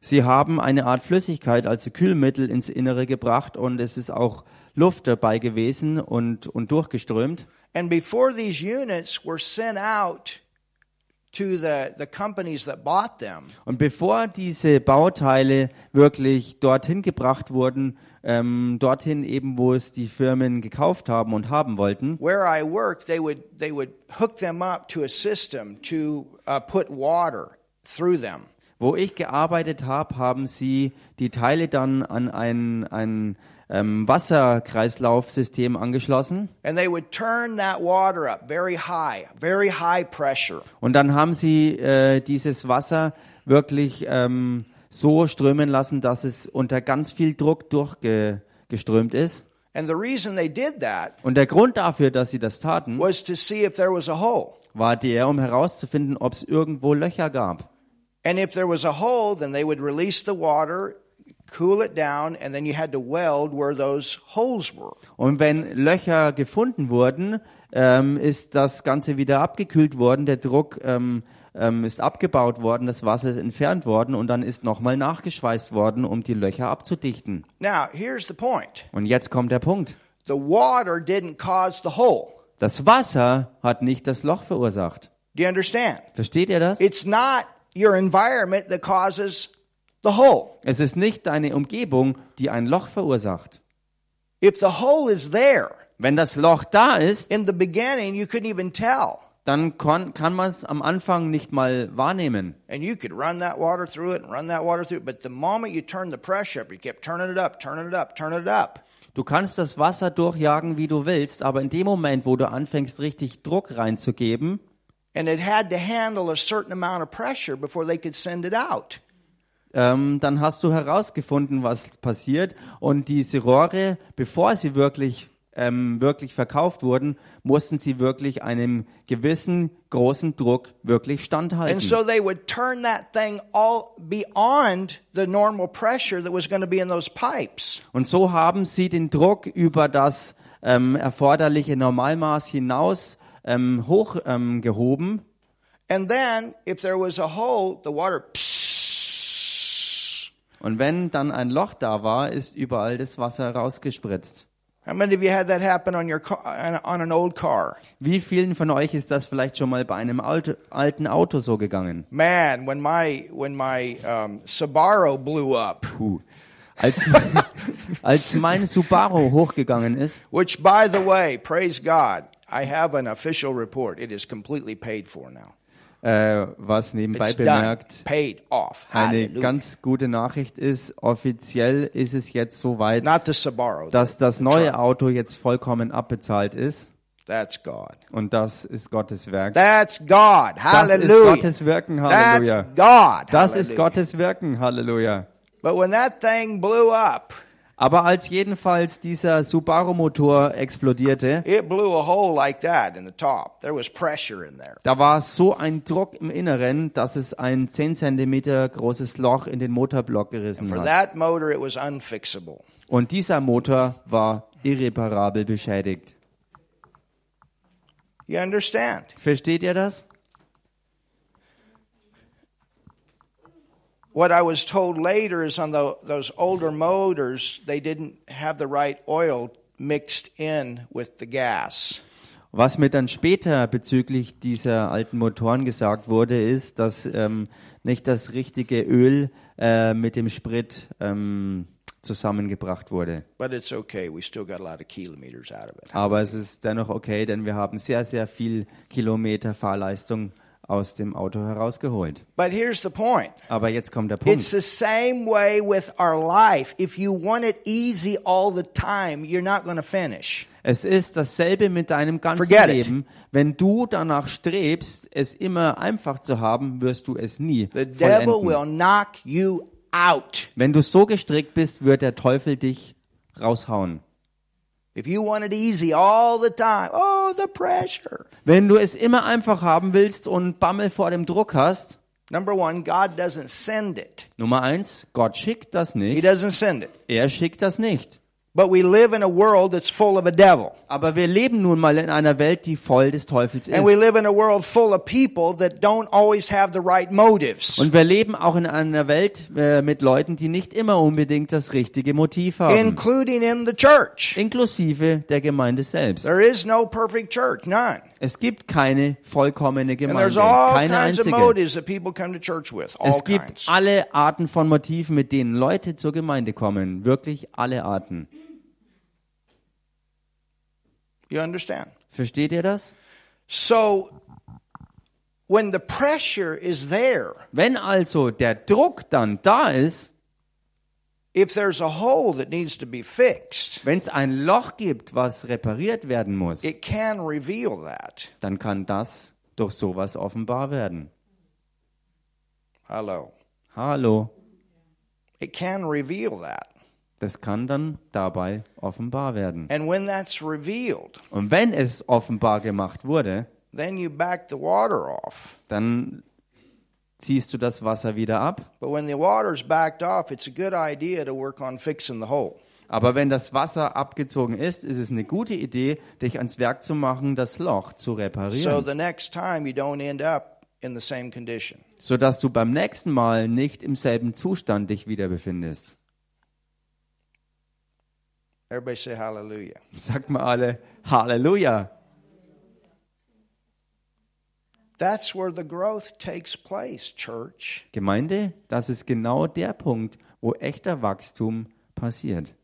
Sie haben eine Art Flüssigkeit, also Kühlmittel, ins Innere gebracht und es ist auch Luft dabei gewesen und, und durchgeströmt. And before these units were sent out to the, the companies that bought them, Und bevor diese Bauteile wirklich dorthin gebracht wurden, ähm, dorthin eben, wo es die Firmen gekauft haben und haben wollten, where I worked, they would, they would hook them up to a system to uh, put water through them. wo ich gearbeitet habe, haben sie die Teile dann an ein, ein ähm, Wasserkreislaufsystem angeschlossen. Up very high, very high. Und dann haben sie äh, dieses Wasser wirklich ähm, so strömen lassen, dass es unter ganz viel Druck durchgeströmt ist. And the reason they did that Und der Grund dafür, dass sie das taten, was to see if there was a hole. war der, um herauszufinden, ob es irgendwo Löcher gab. And if there was a hole, then they would release the water, cool it down, and then you had to weld where those holes were. Und wenn Löcher gefunden wurden, ähm, ist das Ganze wieder abgekühlt worden, der Druck ähm, ähm, ist abgebaut worden, das Wasser ist entfernt worden und dann ist nochmal nachgeschweißt worden, um die Löcher abzudichten. Now, here's the point. Und jetzt kommt der Punkt. The water didn't cause the hole. Das Wasser hat nicht das Loch verursacht. Do you understand? Versteht ihr das? It's not your environment that causes the hole. Es ist nicht deine Umgebung, die ein Loch verursacht. If the hole is there, Wenn das Loch da ist, in the beginning, you couldn't even tell. dann kann, kann man es am Anfang nicht mal wahrnehmen. And you could run that water through it and run that water through it. But the moment you turn the pressure up, you kept turning it up, turning it up, turning it up. Du kannst das Wasser durchjagen, wie du willst, aber in dem Moment, wo du anfängst, richtig Druck reinzugeben, And it had to handle a certain amount of pressure before they could send it out. Ähm, dann hast du herausgefunden, was passiert. Und diese Rohre, bevor sie wirklich, ähm, wirklich verkauft wurden, mussten sie wirklich einem gewissen großen Druck wirklich standhalten. And so they would turn that thing all beyond the normal pressure that was going to be in those pipes. Und so haben sie den Druck über das ähm, erforderliche Normalmaß hinaus ähm, hochgehoben. Ähm. And then, if there was a hole, the water. Und wenn dann ein Loch da war, ist überall das Wasser rausgespritzt. How many of you had that happen on your car, on an old car? Wie vielen von euch ist das vielleicht schon mal bei einem Auto, alten Auto so gegangen? Man, when my when my um, Subaru blew up, Puh. Als, als mein Subaru hochgegangen ist, which by the way, praise God, I have an official report. It is completely paid for now. Äh, was nebenbei It's bemerkt eine Hallelujah. ganz gute Nachricht ist, offiziell ist es jetzt soweit, Subaru. dass das neue Auto jetzt vollkommen abbezahlt ist. That's God. Und das ist Gottes Werk. That's God. Das ist Hallelujah. Gottes Wirken, That's Halleluja. God. Das ist Hallelujah. Gottes Wirken, Halleluja. But when that thing blew up, Aber als jedenfalls dieser Subaru-Motor explodierte, it blew a hole like that in the top. There was pressure in there. da war so ein Druck im Inneren, dass es ein 10 Zentimeter großes Loch in den Motorblock gerissen For hat. that motor, it was unfixable. Und dieser Motor war irreparabel beschädigt. You understand? Versteht ihr das? What I was told later is on the, those older motors, they didn't have the right oil mixed in with the gas. Was mir dann später bezüglich dieser alten Motoren gesagt wurde, ist, dass ähm, nicht das richtige Öl äh, mit dem Sprit ähm, zusammengebracht wurde. But it's okay. We still got a lot of kilometers out of it. Aber es ist dennoch okay, denn wir haben sehr, sehr viel Kilometer Fahrleistung aus dem Auto herausgeholt. But here's the point. Aber jetzt kommt der It's Punkt. the same way with our life. If you want it easy all the time, you're not going to finish. Es ist dasselbe mit deinem ganzen Forget it. Leben. Wenn du danach strebst, es immer einfach zu haben, wirst du es nie The devil vollenden. will knock you out. Wenn du so gestrickt bist, wird der Teufel dich raushauen. Wenn du es immer einfach haben willst und Bammel vor dem Druck hast, Number one, God doesn't send it. Nummer eins, Gott schickt das He nicht. doesn't send it. Er schickt das nicht. But we live in a world that's full of a devil. Aber wir leben nun mal in einer Welt, die voll des Teufels And we ist. live in a world full of people that don't always have the right motives, Und wir leben auch in einer Welt äh, mit Leuten, die nicht immer unbedingt das richtige Motiv haben. including in the church. Inklusive der Gemeinde selbst. There is no perfect church, none. Es gibt keine vollkommene And Gemeinde, there's all keine kinds of einzige. motives that people come to church with. All Es gibt alle Arten von Motiven, mit denen Leute zur Gemeinde kommen. Wirklich alle Arten. You understand? Versteht ihr das? So, when the pressure is there, Wenn also der Druck dann da ist, if there's a hole that needs to be fixed, wenn es ein Loch gibt, was repariert werden muss, it can reveal that. dann kann das durch sowas offenbar werden. Hello. Hallo. It can reveal that. Das kann dann dabei offenbar werden. And when that's revealed, Und wenn es offenbar gemacht wurde, then you back the water off. dann ziehst du das Wasser wieder ab. Off, it's a good idea to work on fixing the hole. Aber wenn das Wasser abgezogen ist, ist es eine gute Idee, dich ans Werk zu machen, das Loch zu So reparieren, the next time you don't end up in the same condition. sodass du beim nächsten Mal nicht im selben Zustand dich wieder befindest. Everybody say hallelujah. Sagt mal alle Halleluja. That's where the growth takes place, church. Gemeinde, das ist genau der Punkt, wo echter Wachstum passiert.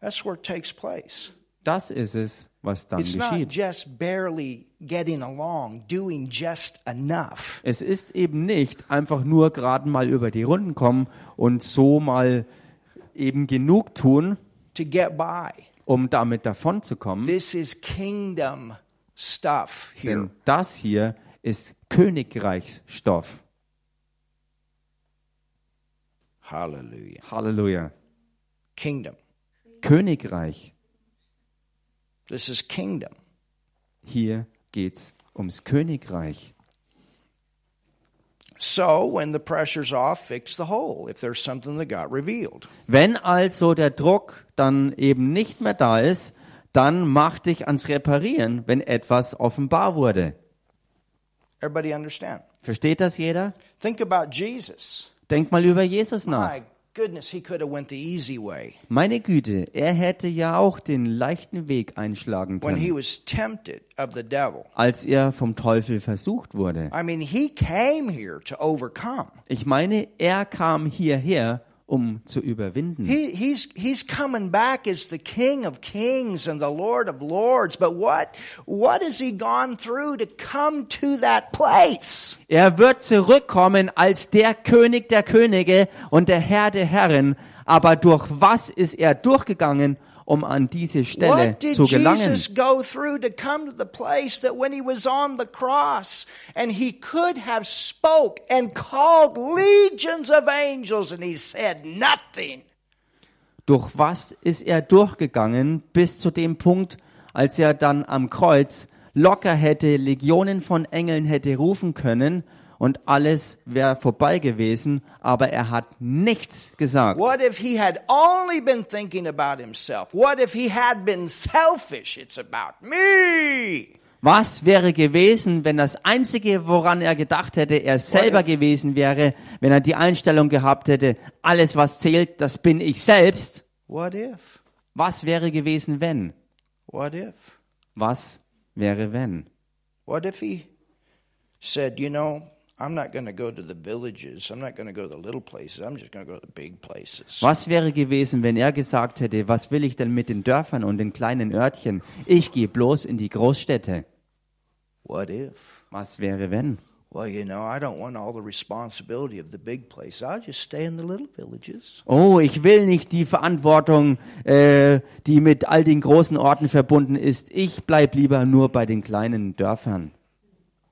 That's where it takes place. Das ist es, was dann It's not geschieht. just barely getting along, doing just enough. Es ist eben nicht einfach nur gerade mal über die Runden kommen und so mal eben genug tun, to get by. um damit davonzukommen. This is kingdom stuff here. Denn das hier ist Königreichsstoff. Hallelujah. Halleluja. Kingdom. Königreich. This is kingdom. Hier geht's ums Königreich. So when the pressure's off, fix the hole if there's something that got revealed. Wenn also der Druck dann eben nicht mehr da ist, dann mach dich ans Reparieren, wenn etwas offenbar wurde. Everybody understand? Versteht das jeder? Think about Jesus. Denk mal über Jesus nach. My goodness, he could have went the easy way. Meine Güte, er hätte ja auch den leichten Weg einschlagen When he können, was tempted of the devil. als er vom Teufel versucht wurde. I mean, he came here to overcome. Ich meine, er kam hierher, um zu überwinden. He, he's, he's coming back as the King of Kings and the Lord of Lords. But what, what has he gone through to come to that place? Er wird zurückkommen als der König der Könige und der Herr der Herren. Aber durch was ist er durchgegangen, um an diese Stelle zu gelangen? Jesus go through to come to the place that when he was on the cross and he could have spoke and called legions of angels and he said nothing? Durch was ist er durchgegangen bis zu dem Punkt, als er dann am Kreuz locker hätte Legionen von Engeln hätte rufen können und alles wäre vorbei gewesen, aber er hat nichts gesagt. What if he had only been thinking about himself? What if he had been selfish? It's about me. Was wäre gewesen, wenn das Einzige, woran er gedacht hätte, er selber gewesen wäre, wenn er die Einstellung gehabt hätte, alles was zählt, das bin ich selbst? What if? Was wäre gewesen, wenn? What if? Was wäre, wenn? What if he said, you know, I'm not going to go to the villages. I'm not going to go to the little places. I'm just going to go to the big places. Was wäre gewesen, wenn er gesagt hätte, was will ich denn mit den Dörfern und den kleinen Örtchen? Ich gehe bloß in die Großstädte. What if? Was wäre, wenn? Well, you know, I don't want all the responsibility of the big place. I'll just stay in the little villages. Oh, ich will nicht die Verantwortung, äh, die mit all den großen Orten verbunden ist. Ich bleib lieber nur bei den kleinen Dörfern,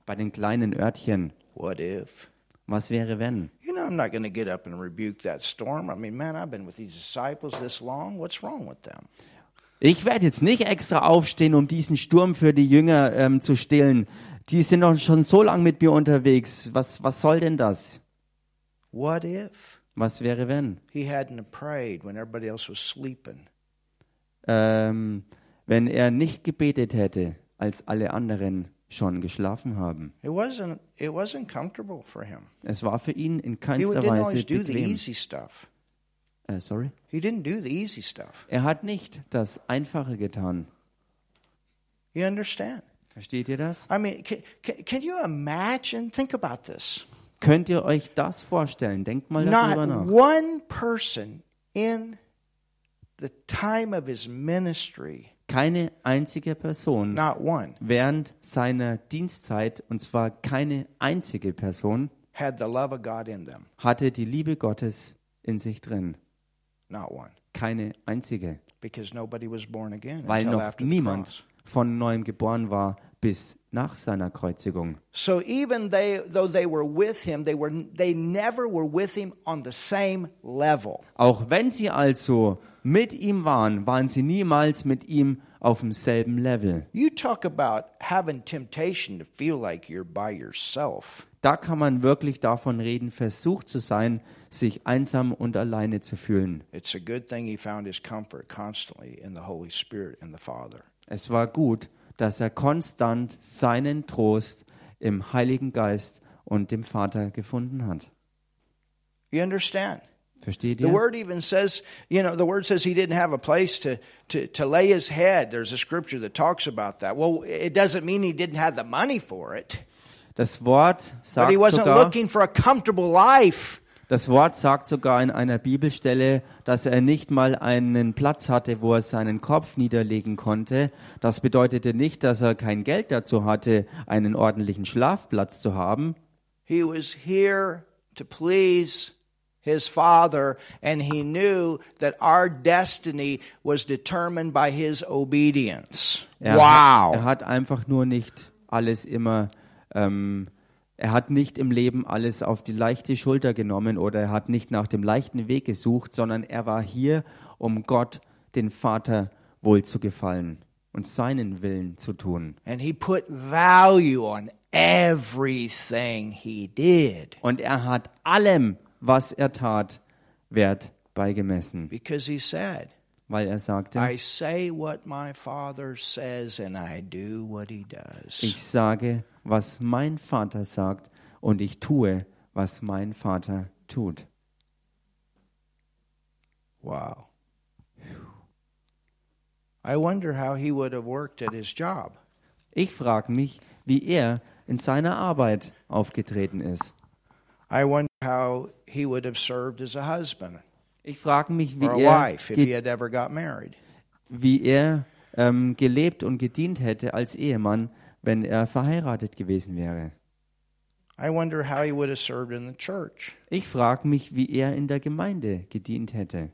bei den kleinen Örtchen. What if? Was wäre, wenn? You know, I'm not going to get up and rebuke that storm. I mean, man, I've been with these disciples this long. What's wrong with them? Ich werde jetzt nicht extra aufstehen, um diesen Sturm für die Jünger ähm, zu stillen. Die sind doch schon so lange mit mir unterwegs. Was, was soll denn das? What if Was wäre, wenn? he hadn't prayed when everybody else was sleeping? Ähm, wenn er nicht gebetet hätte, als alle anderen schon geschlafen haben. It wasn't. It wasn't comfortable for him. Es war für ihn in He keinster didn't Weise always do the bequem. easy stuff. Äh, sorry? He didn't do the easy stuff. Er hat nicht das Einfache getan. You understand? Versteht ihr das? I mean, can, can, can you imagine? Think about this. Könnt ihr euch das vorstellen? Denkt mal darüber Not nach. one person in the time of his ministry, Keine einzige Person not one, während seiner Dienstzeit, und zwar keine einzige Person, had the love of God in them. hatte die Liebe Gottes in sich drin. Not one. Keine einzige. Because nobody was born again Weil until noch after the niemand cross. von neuem geboren war bis nach seiner Kreuzigung. So even they, though they were with him, they were they never were with him on the same level. Auch wenn sie also mit ihm waren, waren sie niemals mit ihm auf demselben Level. You talk about having temptation to feel like you're by yourself. Da kann man wirklich davon reden, versucht zu sein, sich einsam und alleine zu fühlen. It's a good thing he found his comfort constantly in the Holy Spirit and the Father. Es war gut, dass er konstant seinen Trost im Heiligen Geist und dem Vater gefunden hat. You understand? Versteht The ihr? word even says, you know, the word says he didn't have a place to, to, to lay his head. There's a scripture that talks about that. Well, it doesn't mean he didn't have the money for it, Das Wort but sagt he wasn't sogar, looking for a comfortable life. das Wort sagt sogar in einer Bibelstelle, dass er nicht mal einen Platz hatte, wo er seinen Kopf niederlegen konnte. Das bedeutete nicht, dass er kein Geld dazu hatte, einen ordentlichen Schlafplatz zu haben. He was here to please his father, and he knew that our destiny was determined by his obedience. Er, wow. Hat, er hat einfach nur nicht alles immer, ähm, er hat nicht im Leben alles auf die leichte Schulter genommen oder er hat nicht nach dem leichten Weg gesucht, sondern er war hier, um Gott, den Vater, wohl zu gefallen und seinen Willen zu tun. and he put value on everything he did Und er hat allem, was er tat, Wert beigemessen, because he said, weil er sagte, I say what my father says and I do what he does. ich sage, was mein Vater sagt und ich tue, was mein Vater tut. Wow. I wonder how he would have worked at his job. Ich frage mich, wie er in seiner Arbeit aufgetreten ist. I wonder how he would have served as a husband Ich frage mich, wie er, wife if he had ever got married. wie er ähm, gelebt und gedient hätte als Ehemann, wenn er verheiratet gewesen wäre. I wonder how he would have served in the church. Ich frage mich, wie er in der Gemeinde gedient hätte.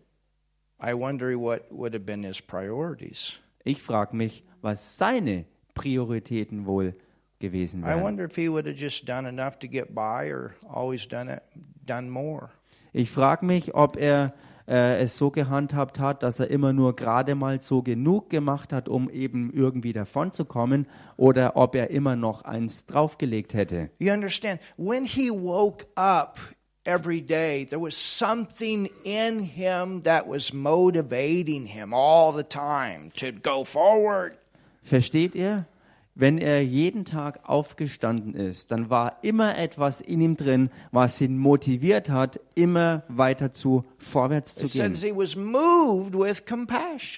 I wonder what would have been his priorities. Ich frage mich, was seine Prioritäten wohl gewesen I wären. wonder if he would have just done enough to get by or always done it done more. Ich frage mich, ob er äh, es so gehandhabt hat, dass er immer nur gerade mal so genug gemacht hat, um eben irgendwie davonzukommen, oder ob er immer noch eins draufgelegt hätte. You understand? When he woke up every day, there was something in him that was motivating him all the time to go forward. Versteht ihr? Wenn er jeden Tag aufgestanden ist, dann war immer etwas in ihm drin, was ihn motiviert hat, immer weiter zu vorwärts zu gehen.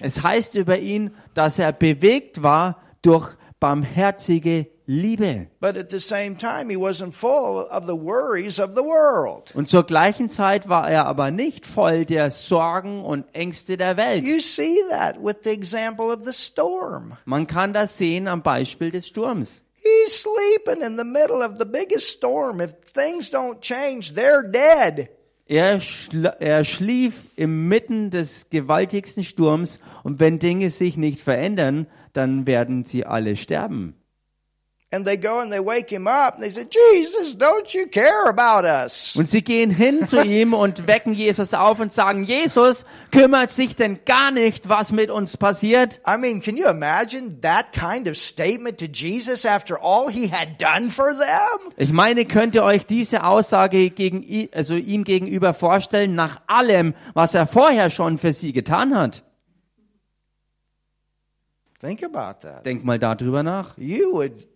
Es heißt über ihn, dass er bewegt war durch barmherzige Liebe. But at the same time, he wasn't full of the worries of the world. Und zur gleichen Zeit war er aber nicht voll der Sorgen und Ängste der Welt. You see that with the example of the storm. Man kann das sehen am Beispiel des Sturms. He's sleeping in the middle of the biggest storm. If things don't change, they're dead. Er, schla er schlief inmitten des gewaltigsten Sturms und wenn Dinge sich nicht verändern, dann werden sie alle sterben. Und sie gehen hin zu ihm und wecken Jesus auf und sagen, Jesus, kümmert sich denn gar nicht, was mit uns passiert? I mean, can you imagine that kind of statement to Jesus after all he had done for them? Ich meine, könnt ihr euch diese Aussage gegen, also ihm gegenüber vorstellen, nach allem, was er vorher schon für sie getan hat? Think about that. Denk mal darüber nach. You would,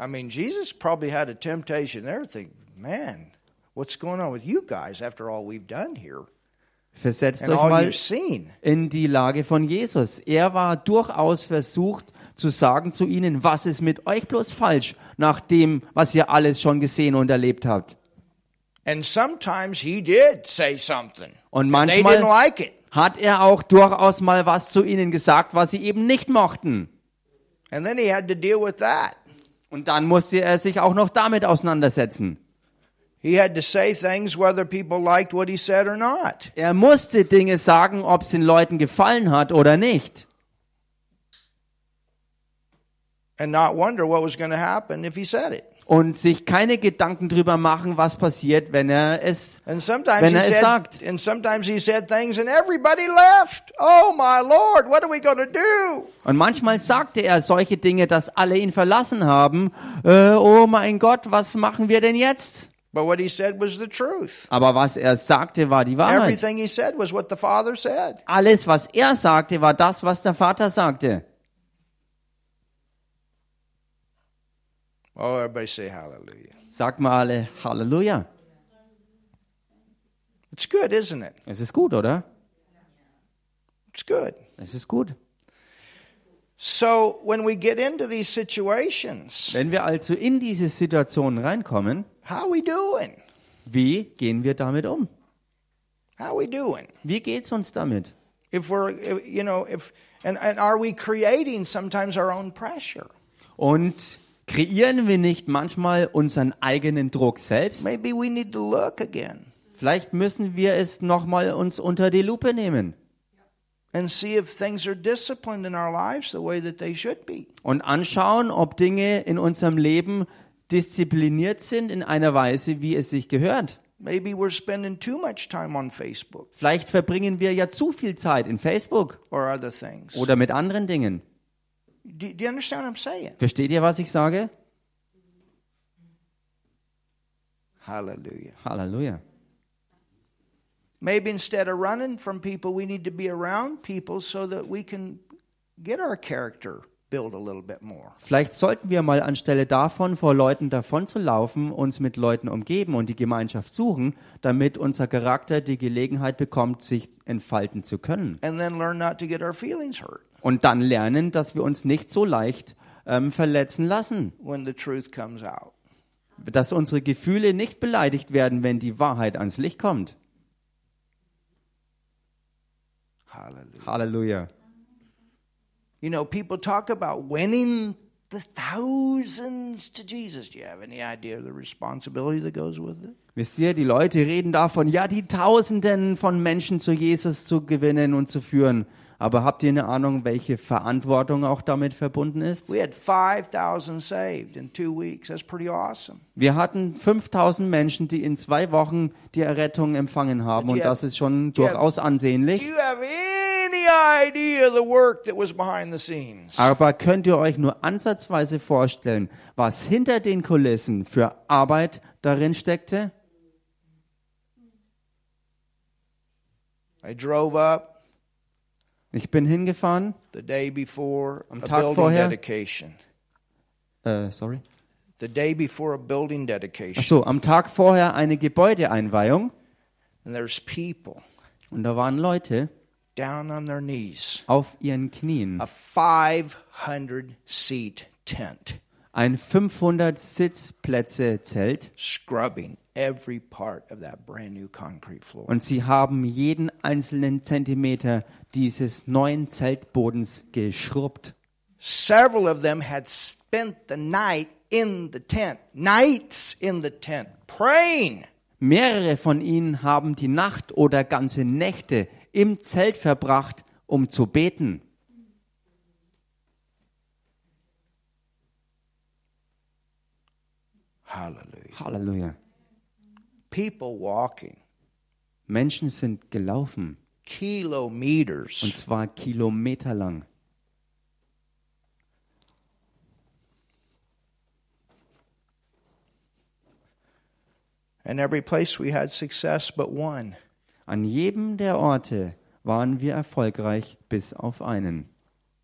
I mean, Jesus probably had a temptation there to think, man, what's going on with you guys after all we've done here Versetzt and euch mal in die Lage von Jesus. Er war durchaus versucht zu sagen zu ihnen, was ist mit euch bloß falsch, nach dem, was ihr alles schon gesehen und erlebt habt. And sometimes he did say something. Und They didn't manchmal like it. hat er auch durchaus mal was zu ihnen gesagt, was sie eben nicht mochten. And then he had to deal with that. Und dann musste er sich auch noch damit auseinandersetzen. He had to say things whether people liked what he said or not. Er musste Dinge sagen, ob es den Leuten gefallen hat oder nicht. And not wonder what was going to happen if he said it. Und sich keine Gedanken drüber machen, was passiert, wenn er es Wenn er es said, sagt. and sometimes he said things, and everybody left. Oh my Lord, what are we going to do? Und manchmal sagte er solche Dinge, dass alle ihn verlassen haben. Äh, oh mein Gott, was machen wir denn jetzt? But what he said was the truth. Aber was er sagte, war die Wahrheit. Everything he said was what the Father said. Alles, was er sagte, war das, was der Vater sagte. Oh, everybody say hallelujah. Sagt mal alle Halleluja. It's good, isn't it? Es ist gut, oder? It's good. Es ist gut. So when we get into these situations, Wenn wir also in diese Situation reinkommen, how we doing? wie gehen wir damit um? How we doing? Wie geht's uns damit? If we're, you know, if, and, and are we creating sometimes our own pressure? Und kreieren wir nicht manchmal unseren eigenen Druck selbst? Maybe we need to look again Vielleicht müssen wir es nochmal uns unter die Lupe nehmen and see if things are disciplined in our lives the way that they should be. und anschauen, ob Dinge in unserem Leben diszipliniert sind in einer Weise, wie es sich gehört. Maybe we're spending too much time on Facebook Vielleicht verbringen wir ja zu viel Zeit in Facebook or other things. oder mit anderen Dingen. Do, do you understand what I'm saying? Versteht ihr, was ich sage? Hallelujah. Halleluja. Maybe instead of running from people, we need to be around people so that we can get our character Vielleicht sollten wir mal anstelle davon, vor Leuten davonzulaufen, uns mit Leuten umgeben und die Gemeinschaft suchen, damit unser Charakter die Gelegenheit bekommt, sich entfalten zu können. And then learn not to get our feelings hurt Und dann lernen, dass wir uns nicht so leicht ähm, verletzen lassen. when the truth comes out. Dass unsere Gefühle nicht beleidigt werden, wenn die Wahrheit ans Licht kommt. Hallelujah. Halleluja. You know, people talk about winning the thousands to Jesus. Do you have any idea of the responsibility that goes with it? Wisst ihr, die Leute reden davon, ja, die Tausenden von Menschen zu Jesus zu gewinnen und zu führen. Aber habt ihr eine Ahnung, welche Verantwortung auch damit verbunden ist? We had 5,000 saved in two weeks. That's pretty awesome. Wir hatten 5000 Menschen, die in zwei Wochen die Errettung empfangen haben. Und das ist schon durchaus Do ansehnlich. you have Aber könnt ihr euch nur ansatzweise vorstellen, was hinter den Kulissen für Arbeit darin steckte? I drove up Ich bin hingefahren, the day before Am a Tag building vorher? dedication. äh, sorry. The day before a building Ach dedication. so, am Tag vorher eine Gebäudeeinweihung And there's people und da waren Leute down on their knees. auf ihren Knien. A 500 seat tent, Ein 500 Sitzplätze Zelt scrubbing every part of that brand new concrete floor. und sie haben jeden einzelnen Zentimeter dieses neuen Zeltbodens geschrubbt. Several of them had spent the night in the tent, nights in the tent, praying. Mehrere von ihnen haben die Nacht oder ganze Nächte im Zelt verbracht, um zu beten. Hallelujah. Halleluja. People walking Menschen sind gelaufen, und kilometers zwar kilometerlang. And every place we had success but one. An jedem der Orte waren wir erfolgreich, bis auf einen.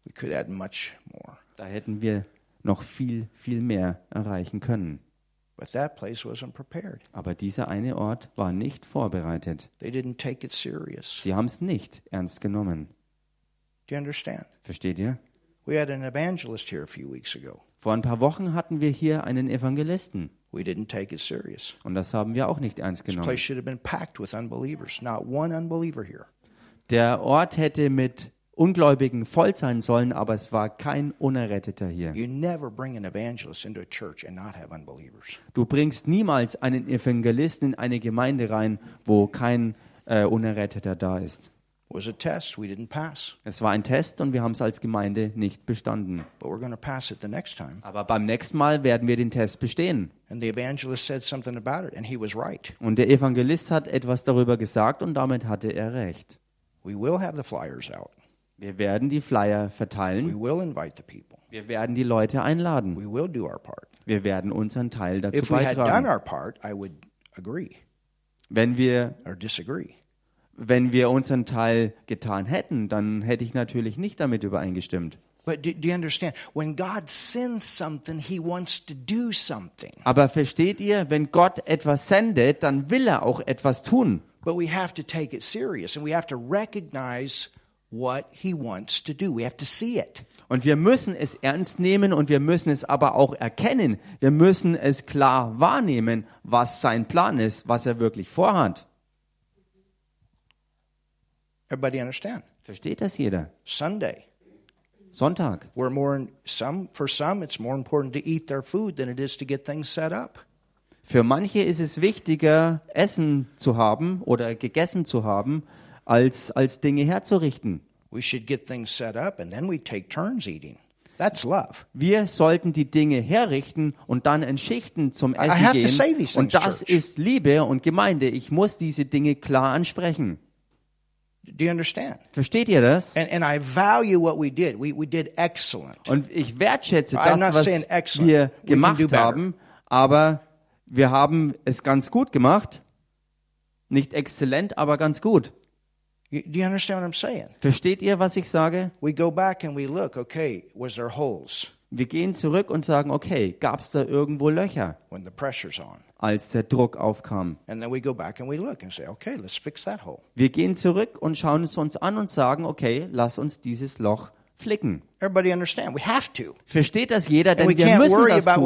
We could add much more. Da hätten wir noch viel, viel mehr erreichen können. But that place wasn't prepared. Aber dieser eine Ort war nicht vorbereitet. They didn't take it serious. Sie haben es nicht ernst genommen. Do you understand? Versteht ihr? We had an evangelist here a few weeks ago. Vor ein paar Wochen hatten wir hier einen Evangelisten. We didn't take it serious. Und das haben wir auch nicht ernst This genommen. place should have been packed with unbelievers. Not one unbeliever here. Der Ort hätte mit Ungläubigen voll sein sollen, aber es war kein Unerretteter hier. You never bring an evangelist into a church and not have unbelievers. Du bringst niemals einen Evangelisten in eine Gemeinde rein, wo kein äh, Unerretteter da ist. It was a test. We didn't pass. Es war ein Test und wir haben es als Gemeinde nicht bestanden. But we're going to pass it the next time. Aber beim nächsten Mal werden wir den Test bestehen. And the evangelist said something about it, and he was right. Und der Evangelist hat etwas darüber gesagt und damit hatte er recht. We will have the flyers out. Wir werden die Flyer We verteilen. will invite the people. Wir werden die Leute einladen. We will do our part. Wir werden unseren Teil dazu If we had done beitragen. our part, I would agree Wenn wir, or disagree. Wenn wir unseren Teil getan hätten, dann hätte ich natürlich nicht damit übereingestimmt. But do, do you understand? When God sends something, He wants to do something. Aber versteht ihr, wenn Gott etwas sendet, dann will er auch etwas tun. But we have to take it serious and we have to recognize what He wants to do. We have to see it. Und wir müssen es ernst nehmen und wir müssen es aber auch erkennen. Wir müssen es klar wahrnehmen, was sein Plan ist, was er wirklich vorhat. Everybody understand? Versteht das jeder? Sunday. Sonntag. We're more in, some for some it's more important to eat their food than it is to get things set up. Für manche ist es wichtiger, Essen zu haben oder gegessen zu haben, als, als Dinge herzurichten. We should get things set up and then we take turns eating. That's love. Wir sollten die Dinge herrichten und dann in Schichten zum Essen gehen. Und das Church. ist Liebe und Gemeinde. Ich muss diese Dinge klar ansprechen. Do you understand? Versteht ihr das? And, and I value what we did. We, we did excellent. Und ich wertschätze das, saying was wir gemacht haben, aber wir haben es ganz gut gemacht. Nicht exzellent, aber ganz gut. You, do you understand what I'm saying? Versteht ihr, was ich sage? We go back and we look, okay, was there holes Wir gehen zurück und sagen, okay, gab es da irgendwo Löcher, when the pressure's on? Als der Druck aufkam? And then we go back and we look and say, okay, let's fix that hole. Wir gehen zurück und schauen es uns an und sagen, okay, lass uns dieses Loch flicken. Everybody understand? We have to. Versteht das jeder, denn wir müssen das tun.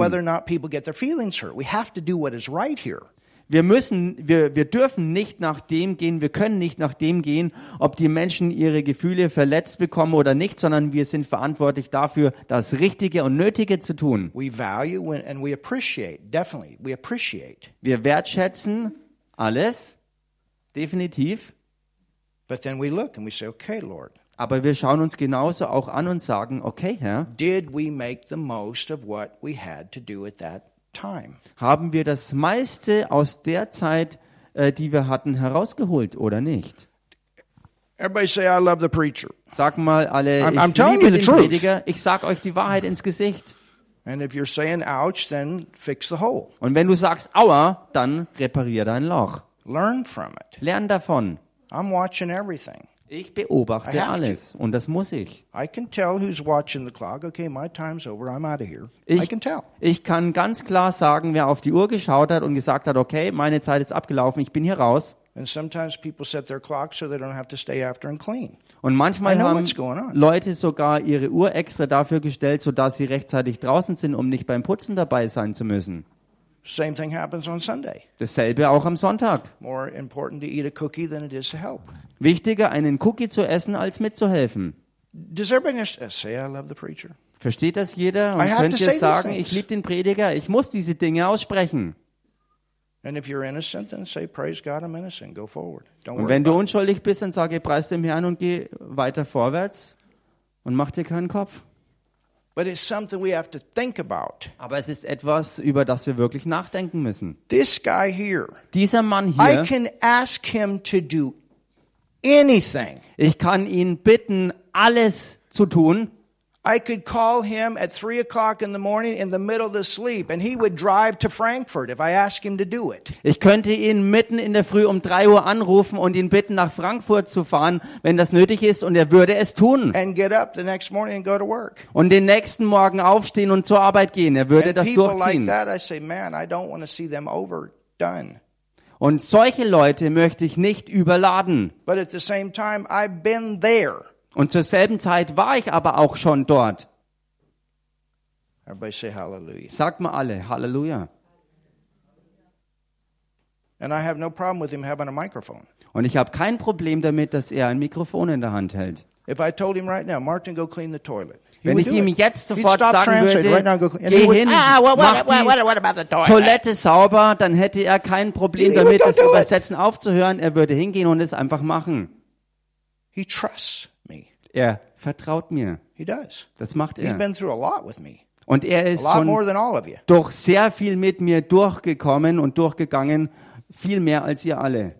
Wir müssen, wir, wir dürfen nicht nach dem gehen, wir können nicht nach dem gehen, ob die Menschen ihre Gefühle verletzt bekommen oder nicht, sondern wir sind verantwortlich dafür, das Richtige und Nötige zu tun. We value and we appreciate, definitely, we appreciate. Wir wertschätzen alles, definitiv, But then we look and we say, okay, Lord, aber wir schauen uns genauso auch an und sagen, okay, Herr, did we make the most of what we had to do at that time? Haben wir das meiste aus der Zeit, äh, die wir hatten, herausgeholt oder nicht? Everybody say, I love the preacher. Sag mal alle, I'm- ich I'm liebe den truth. Prediger, ich sag euch die Wahrheit ins Gesicht. And if you're saying ouch, then fix the hole. Und wenn du sagst, aua, dann reparier dein Loch. Learn from it. Lern davon. I'm watching everything. Ich beobachte I have to. alles und das muss ich. I can tell who's watching the clock. Okay, my time's over. I'm out of here. I Ich, can tell. ich kann ganz klar sagen, wer auf die Uhr geschaut hat und gesagt hat, okay, meine Zeit ist abgelaufen, ich bin hier raus. And sometimes people set their clocks so they don't have to stay after and clean. Und I manchmal know haben what's going on. Leute sogar ihre Uhr extra dafür gestellt, sodass sie rechtzeitig draußen sind, um nicht beim Putzen dabei sein zu müssen. Same thing happens on Sunday. Dasselbe auch am Sonntag. More important to eat a cookie than it is to help. Wichtiger, einen Cookie zu essen, als mitzuhelfen. Does everybody understand? Say, I love the preacher. Versteht das jeder? Und I have könnt to ihr sagen, ich liebe den Prediger, ich muss diese Dinge aussprechen. And if you're innocent, then say, Praise God, I'm innocent. Go forward. Don't Und wenn du unschuldig bist, dann sage preis dem Herrn und geh weiter vorwärts und mach dir keinen Kopf. Aber es ist etwas, über das wir wirklich nachdenken müssen. This guy here, Dieser Mann I hier, can ask him to do anything. ich kann ihn bitten, alles zu tun. I could call him at three o'clock in the morning in the middle of the sleep, and he would drive to Frankfurt if I asked him to do it. Ich könnte ihn mitten in der Früh um drei Uhr anrufen und ihn bitten, nach Frankfurt zu fahren, wenn das nötig ist, und er würde es tun. And get up the next morning and go to work. Und den nächsten Morgen aufstehen und zur Arbeit gehen. Er würde And das people like durchziehen. that, I say, man, I don't want to see them overdone. Und solche Leute möchte ich nicht überladen. But at the same time, I've been there. Und zur selben Zeit war ich aber auch schon dort. Everybody say hallelujah. Sagt mal alle, Halleluja. And I have no problem with him having a microphone. Und ich habe kein Problem damit, dass er ein Mikrofon in der Hand hält. If I told him right now, Martin, go clean the toilet. Wenn ich ihm jetzt sofort sagen würde, right now, go clean. And geh would, hin, ah, what, mach what, die what? Toilette sauber, dann hätte er kein Problem damit, das it. Übersetzen aufzuhören. Er würde hingehen und es einfach machen. He trusts. Er vertraut mir. He does. Das macht He's er. been through a lot with me. Und er A ist lot more than all of you. durch sehr viel mit mir durchgekommen und durchgegangen, viel mehr als ihr alle.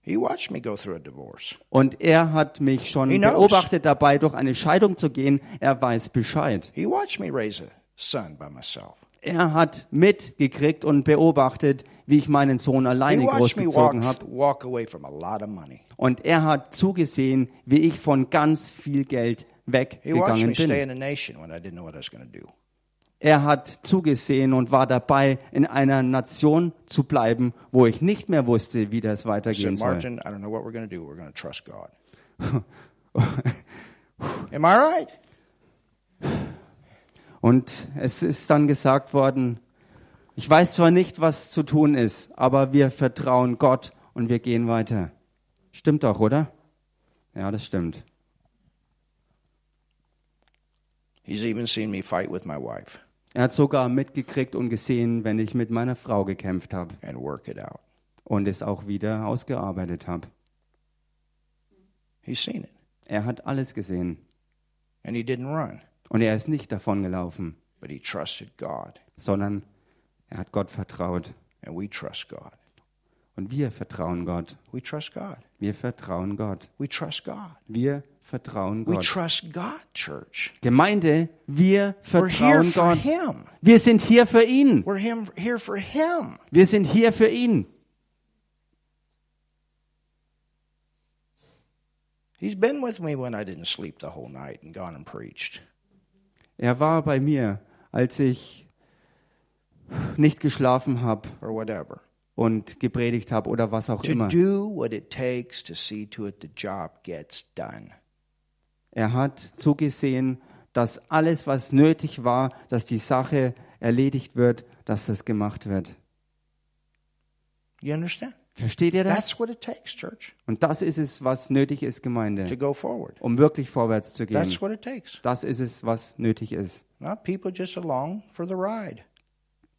He watched me go through a divorce. Und er hat mich schon He knows. beobachtet dabei, durch eine Scheidung zu gehen. Er weiß Bescheid. He watched me raise a son by myself. Er hat mitgekriegt und beobachtet, wie ich meinen Sohn alleine großgezogen habe. Und er hat zugesehen, wie ich von ganz viel Geld weggegangen bin. Er hat zugesehen und war dabei, in einer Nation zu bleiben, wo ich nicht mehr wusste, wie das He weitergehen soll. Am I right? Und es ist dann gesagt worden, ich weiß zwar nicht, was zu tun ist, aber wir vertrauen Gott und wir gehen weiter. Stimmt doch, oder? Ja, das stimmt. He's even seen me fight with my wife Er hat sogar mitgekriegt und gesehen, wenn ich mit meiner Frau gekämpft habe and work it out. und es auch wieder ausgearbeitet habe. He's seen it. Er hat alles gesehen And he didn't run, und er ist nicht davongelaufen, but he trusted God. sondern er hat Gott vertraut. And we trust God. Und wir vertrauen Gott. We trust God. Wir vertrauen Gott. We trust God. Wir vertrauen We Gott. trust God, church. Gemeinde, wir We're here vertrauen for Gott. Him. Wir sind hier für ihn. We're him, here for Him. Wir sind hier für ihn. He's been with me when I didn't sleep the whole night and gone and preached. Er war bei mir, als ich nicht geschlafen habe or whatever. und gepredigt habe oder was auch To immer. do what it takes to see to it the job gets done. Er hat zugesehen, dass alles, was nötig war, dass die Sache erledigt wird, dass das gemacht wird. You understand? Versteht ihr das? That's what it takes, church, Und das ist es, was nötig ist, to Gemeinde, go forward. um wirklich vorwärts zu gehen. That's what it takes. Das ist es, was nötig ist. Not people just along for the ride,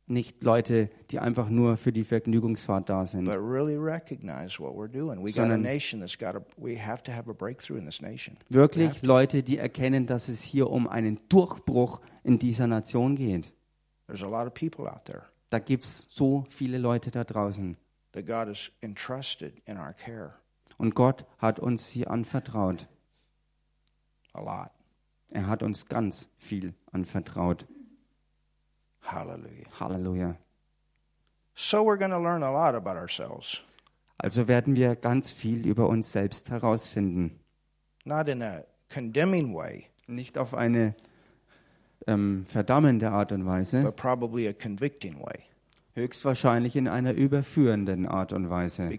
Nicht Leute, die einfach nur für die Vergnügungsfahrt da sind, but really recognize what we're doing. We got a Sondern- nation that's got a, we have to have a breakthrough in this nation. Wirklich Leute, die erkennen, dass es hier um einen Durchbruch in dieser Nation geht. There's a lot of people out there Da gibt es so viele Leute da draußen. That God has entrusted in our care. Und Gott hat uns sie anvertraut. A lot. Er hat uns ganz viel anvertraut. Hallelujah. Halleluja. So we're going to learn a lot about ourselves. Also werden wir ganz viel über uns selbst herausfinden. Not in a condemning way, Nicht auf eine ähm, verdammende Art und Weise, but probably a convicting way. Höchstwahrscheinlich in einer überführenden Art und Weise.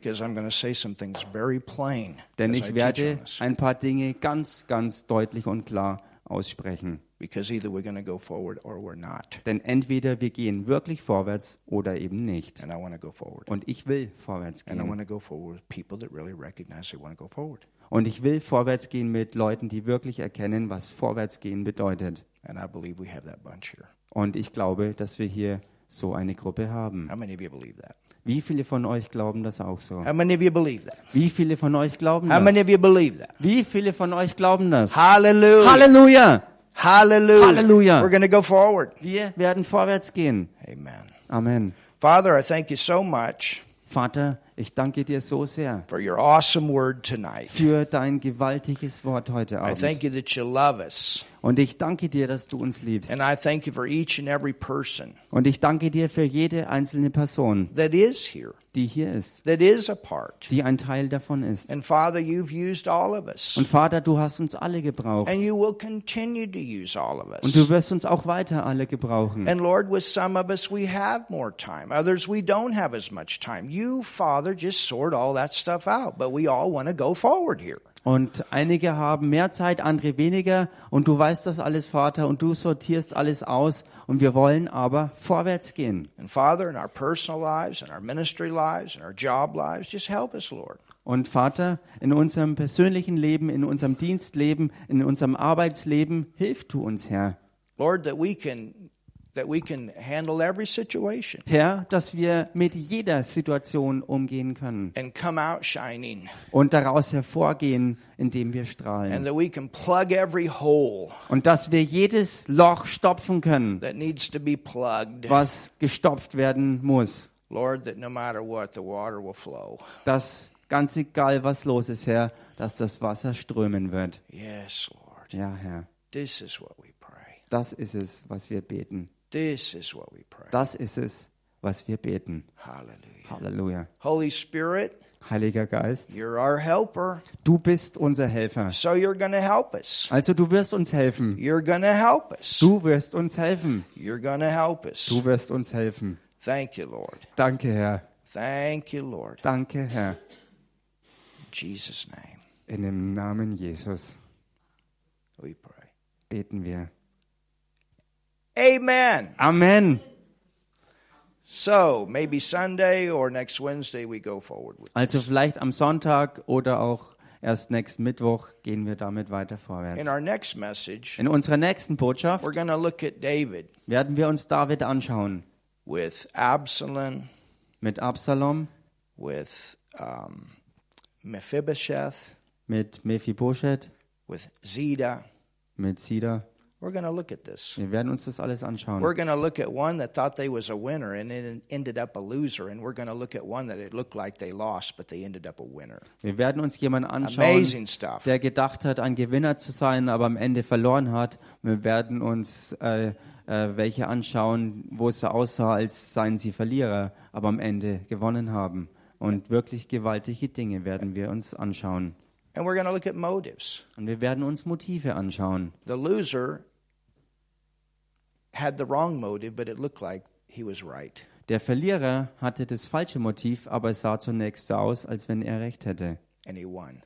Plain Denn ich werde ein paar Dinge ganz, ganz deutlich und klar aussprechen. Because either we're going to go forward or we're not. Denn entweder wir gehen wirklich vorwärts oder eben nicht. And I want to go forward. Und ich will vorwärts And I gehen. want to go forward with people that really recognize they want to go forward. Und ich will vorwärts gehen mit Leuten, die wirklich erkennen, was vorwärts gehen bedeutet. And I believe we have that bunch here. Und ich glaube, dass wir hier so eine Gruppe haben. How many of you believe that? Wie viele von euch glauben das auch so? How many of you believe that? Wie viele von euch glauben How many das? of you believe that? Wie viele von euch glauben das? Hallelujah. Halleluja! Hallelujah. Hallelujah. We're going to go forward. Wir werden vorwärts gehen. Amen. Amen. Father, I thank you so much Vater, ich danke dir so sehr for your awesome word tonight. für dein gewaltiges Wort heute I Abend. thank you that you love us. Und ich danke dir, dass du uns liebst. And I thank you for each and every person Und ich danke dir für jede einzelne Person, that is here, die hier ist, that is a part. die ein Teil davon ist. And Father, you've used all of us. Und Vater, du hast uns alle gebraucht. And you will continue to use all of Und us. du wirst uns auch weiter alle gebrauchen. And Lord, with some of us, we have more time. Others, we don't have as much time. You, Father, just sort all that stuff out. But we all want to go forward here. Und einige haben mehr Zeit, andere weniger. Und du weißt das alles, Vater, und du sortierst alles aus. Und wir wollen aber vorwärts gehen. And Father, in our personal lives, in our ministry lives, in our job lives, just help us, Lord. Und Vater, in unserem persönlichen Leben, in unserem Dienstleben, in unserem Arbeitsleben, hilf du uns, Herr. Lord, that we can that we can handle every situation Herr, dass wir mit jeder Situation umgehen können and come out shining. und daraus hervorgehen, indem wir strahlen. And that we can plug every hole Und dass wir jedes Loch stopfen können, that needs to be plugged. was gestopft werden muss. Lord, that no matter what, the water will flow. Dass ganz egal, was los ist, Herr, dass das Wasser strömen wird. Yes, Lord. Ja, Herr, This is what we pray. das ist es, was wir beten. Das ist es, was wir beten. Halleluja. Holy Spirit, Heiliger Geist, you're our helper, du bist unser Helfer. so you're going to help us. Also du wirst uns helfen. You're going to help us. Du wirst uns helfen. You're going to help us. Du wirst uns helfen. Thank you, Lord. Danke, Herr. Thank you, Lord. Danke, Herr. In Jesus' name, In dem Namen Jesus we pray. beten wir. Amen. Amen. So, maybe Sunday or next Wednesday we go forward with Also vielleicht am Sonntag oder auch erst nächsten Mittwoch gehen wir damit weiter vorwärts. In our next message, In unserer nächsten Botschaft we're to look at David werden wir uns David anschauen. with Absalom, Mit Absalom, with um, Mephibosheth, mit Mephibosheth, with Zedah. mit Sida. We're going to look at this. Wir werden uns das alles We're anschauen. going to look at one that thought they was a winner and it ended up a loser, and we're going to look at one that it looked like they lost, but they ended up a winner. Wir werden uns jemanden anschauen, der gedacht hat, ein Gewinner zu sein, aber am Ende verloren hat. Wir werden uns äh, äh, welche anschauen, wo es so aussah, als seien sie Verlierer, aber am Ende gewonnen haben. Und wirklich gewaltige Dinge werden wir uns anschauen. And we're going to look at motives. Und wir werden uns Motive anschauen. The loser had the wrong motive, but it looked like he was right. Der Verlierer hatte das falsche Motiv, aber es sah zunächst so aus, als wenn er recht hätte. and he won.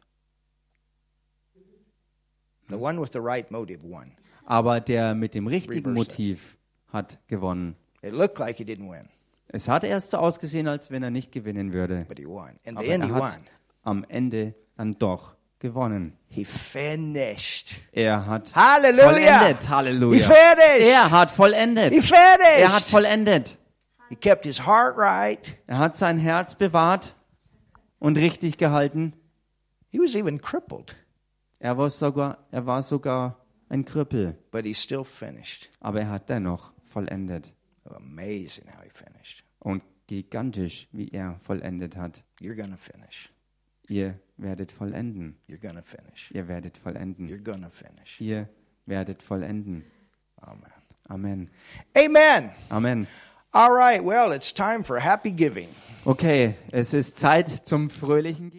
The one with the right motive won. Aber der mit dem richtigen Reverse. Motiv hat gewonnen. It looked like he didn't win, Es hat erst so ausgesehen, als wenn er nicht gewinnen würde. but he won. In Aber the end, he won. am Ende dann doch gewonnen. He finished. Er hat Hallelujah! vollendet. He Halleluja. finished. Er hat vollendet. He finished. Er hat vollendet. he kept his heart right. Er hat sein Herz bewahrt und richtig gehalten. He was even crippled, Er war sogar, er war sogar ein Krüppel, but he still finished. aber er hat dennoch vollendet. Amazing how he finished. Und gigantisch, wie er vollendet hat. You're to finish. Ihr werdet vollenden. You're to finish. Ihr werdet vollenden. You're to finish. Ihr werdet vollenden. Amen. Amen. Amen. Amen. All right, well, it's time for happy giving. Okay, es ist Zeit zum fröhlichen Gehen.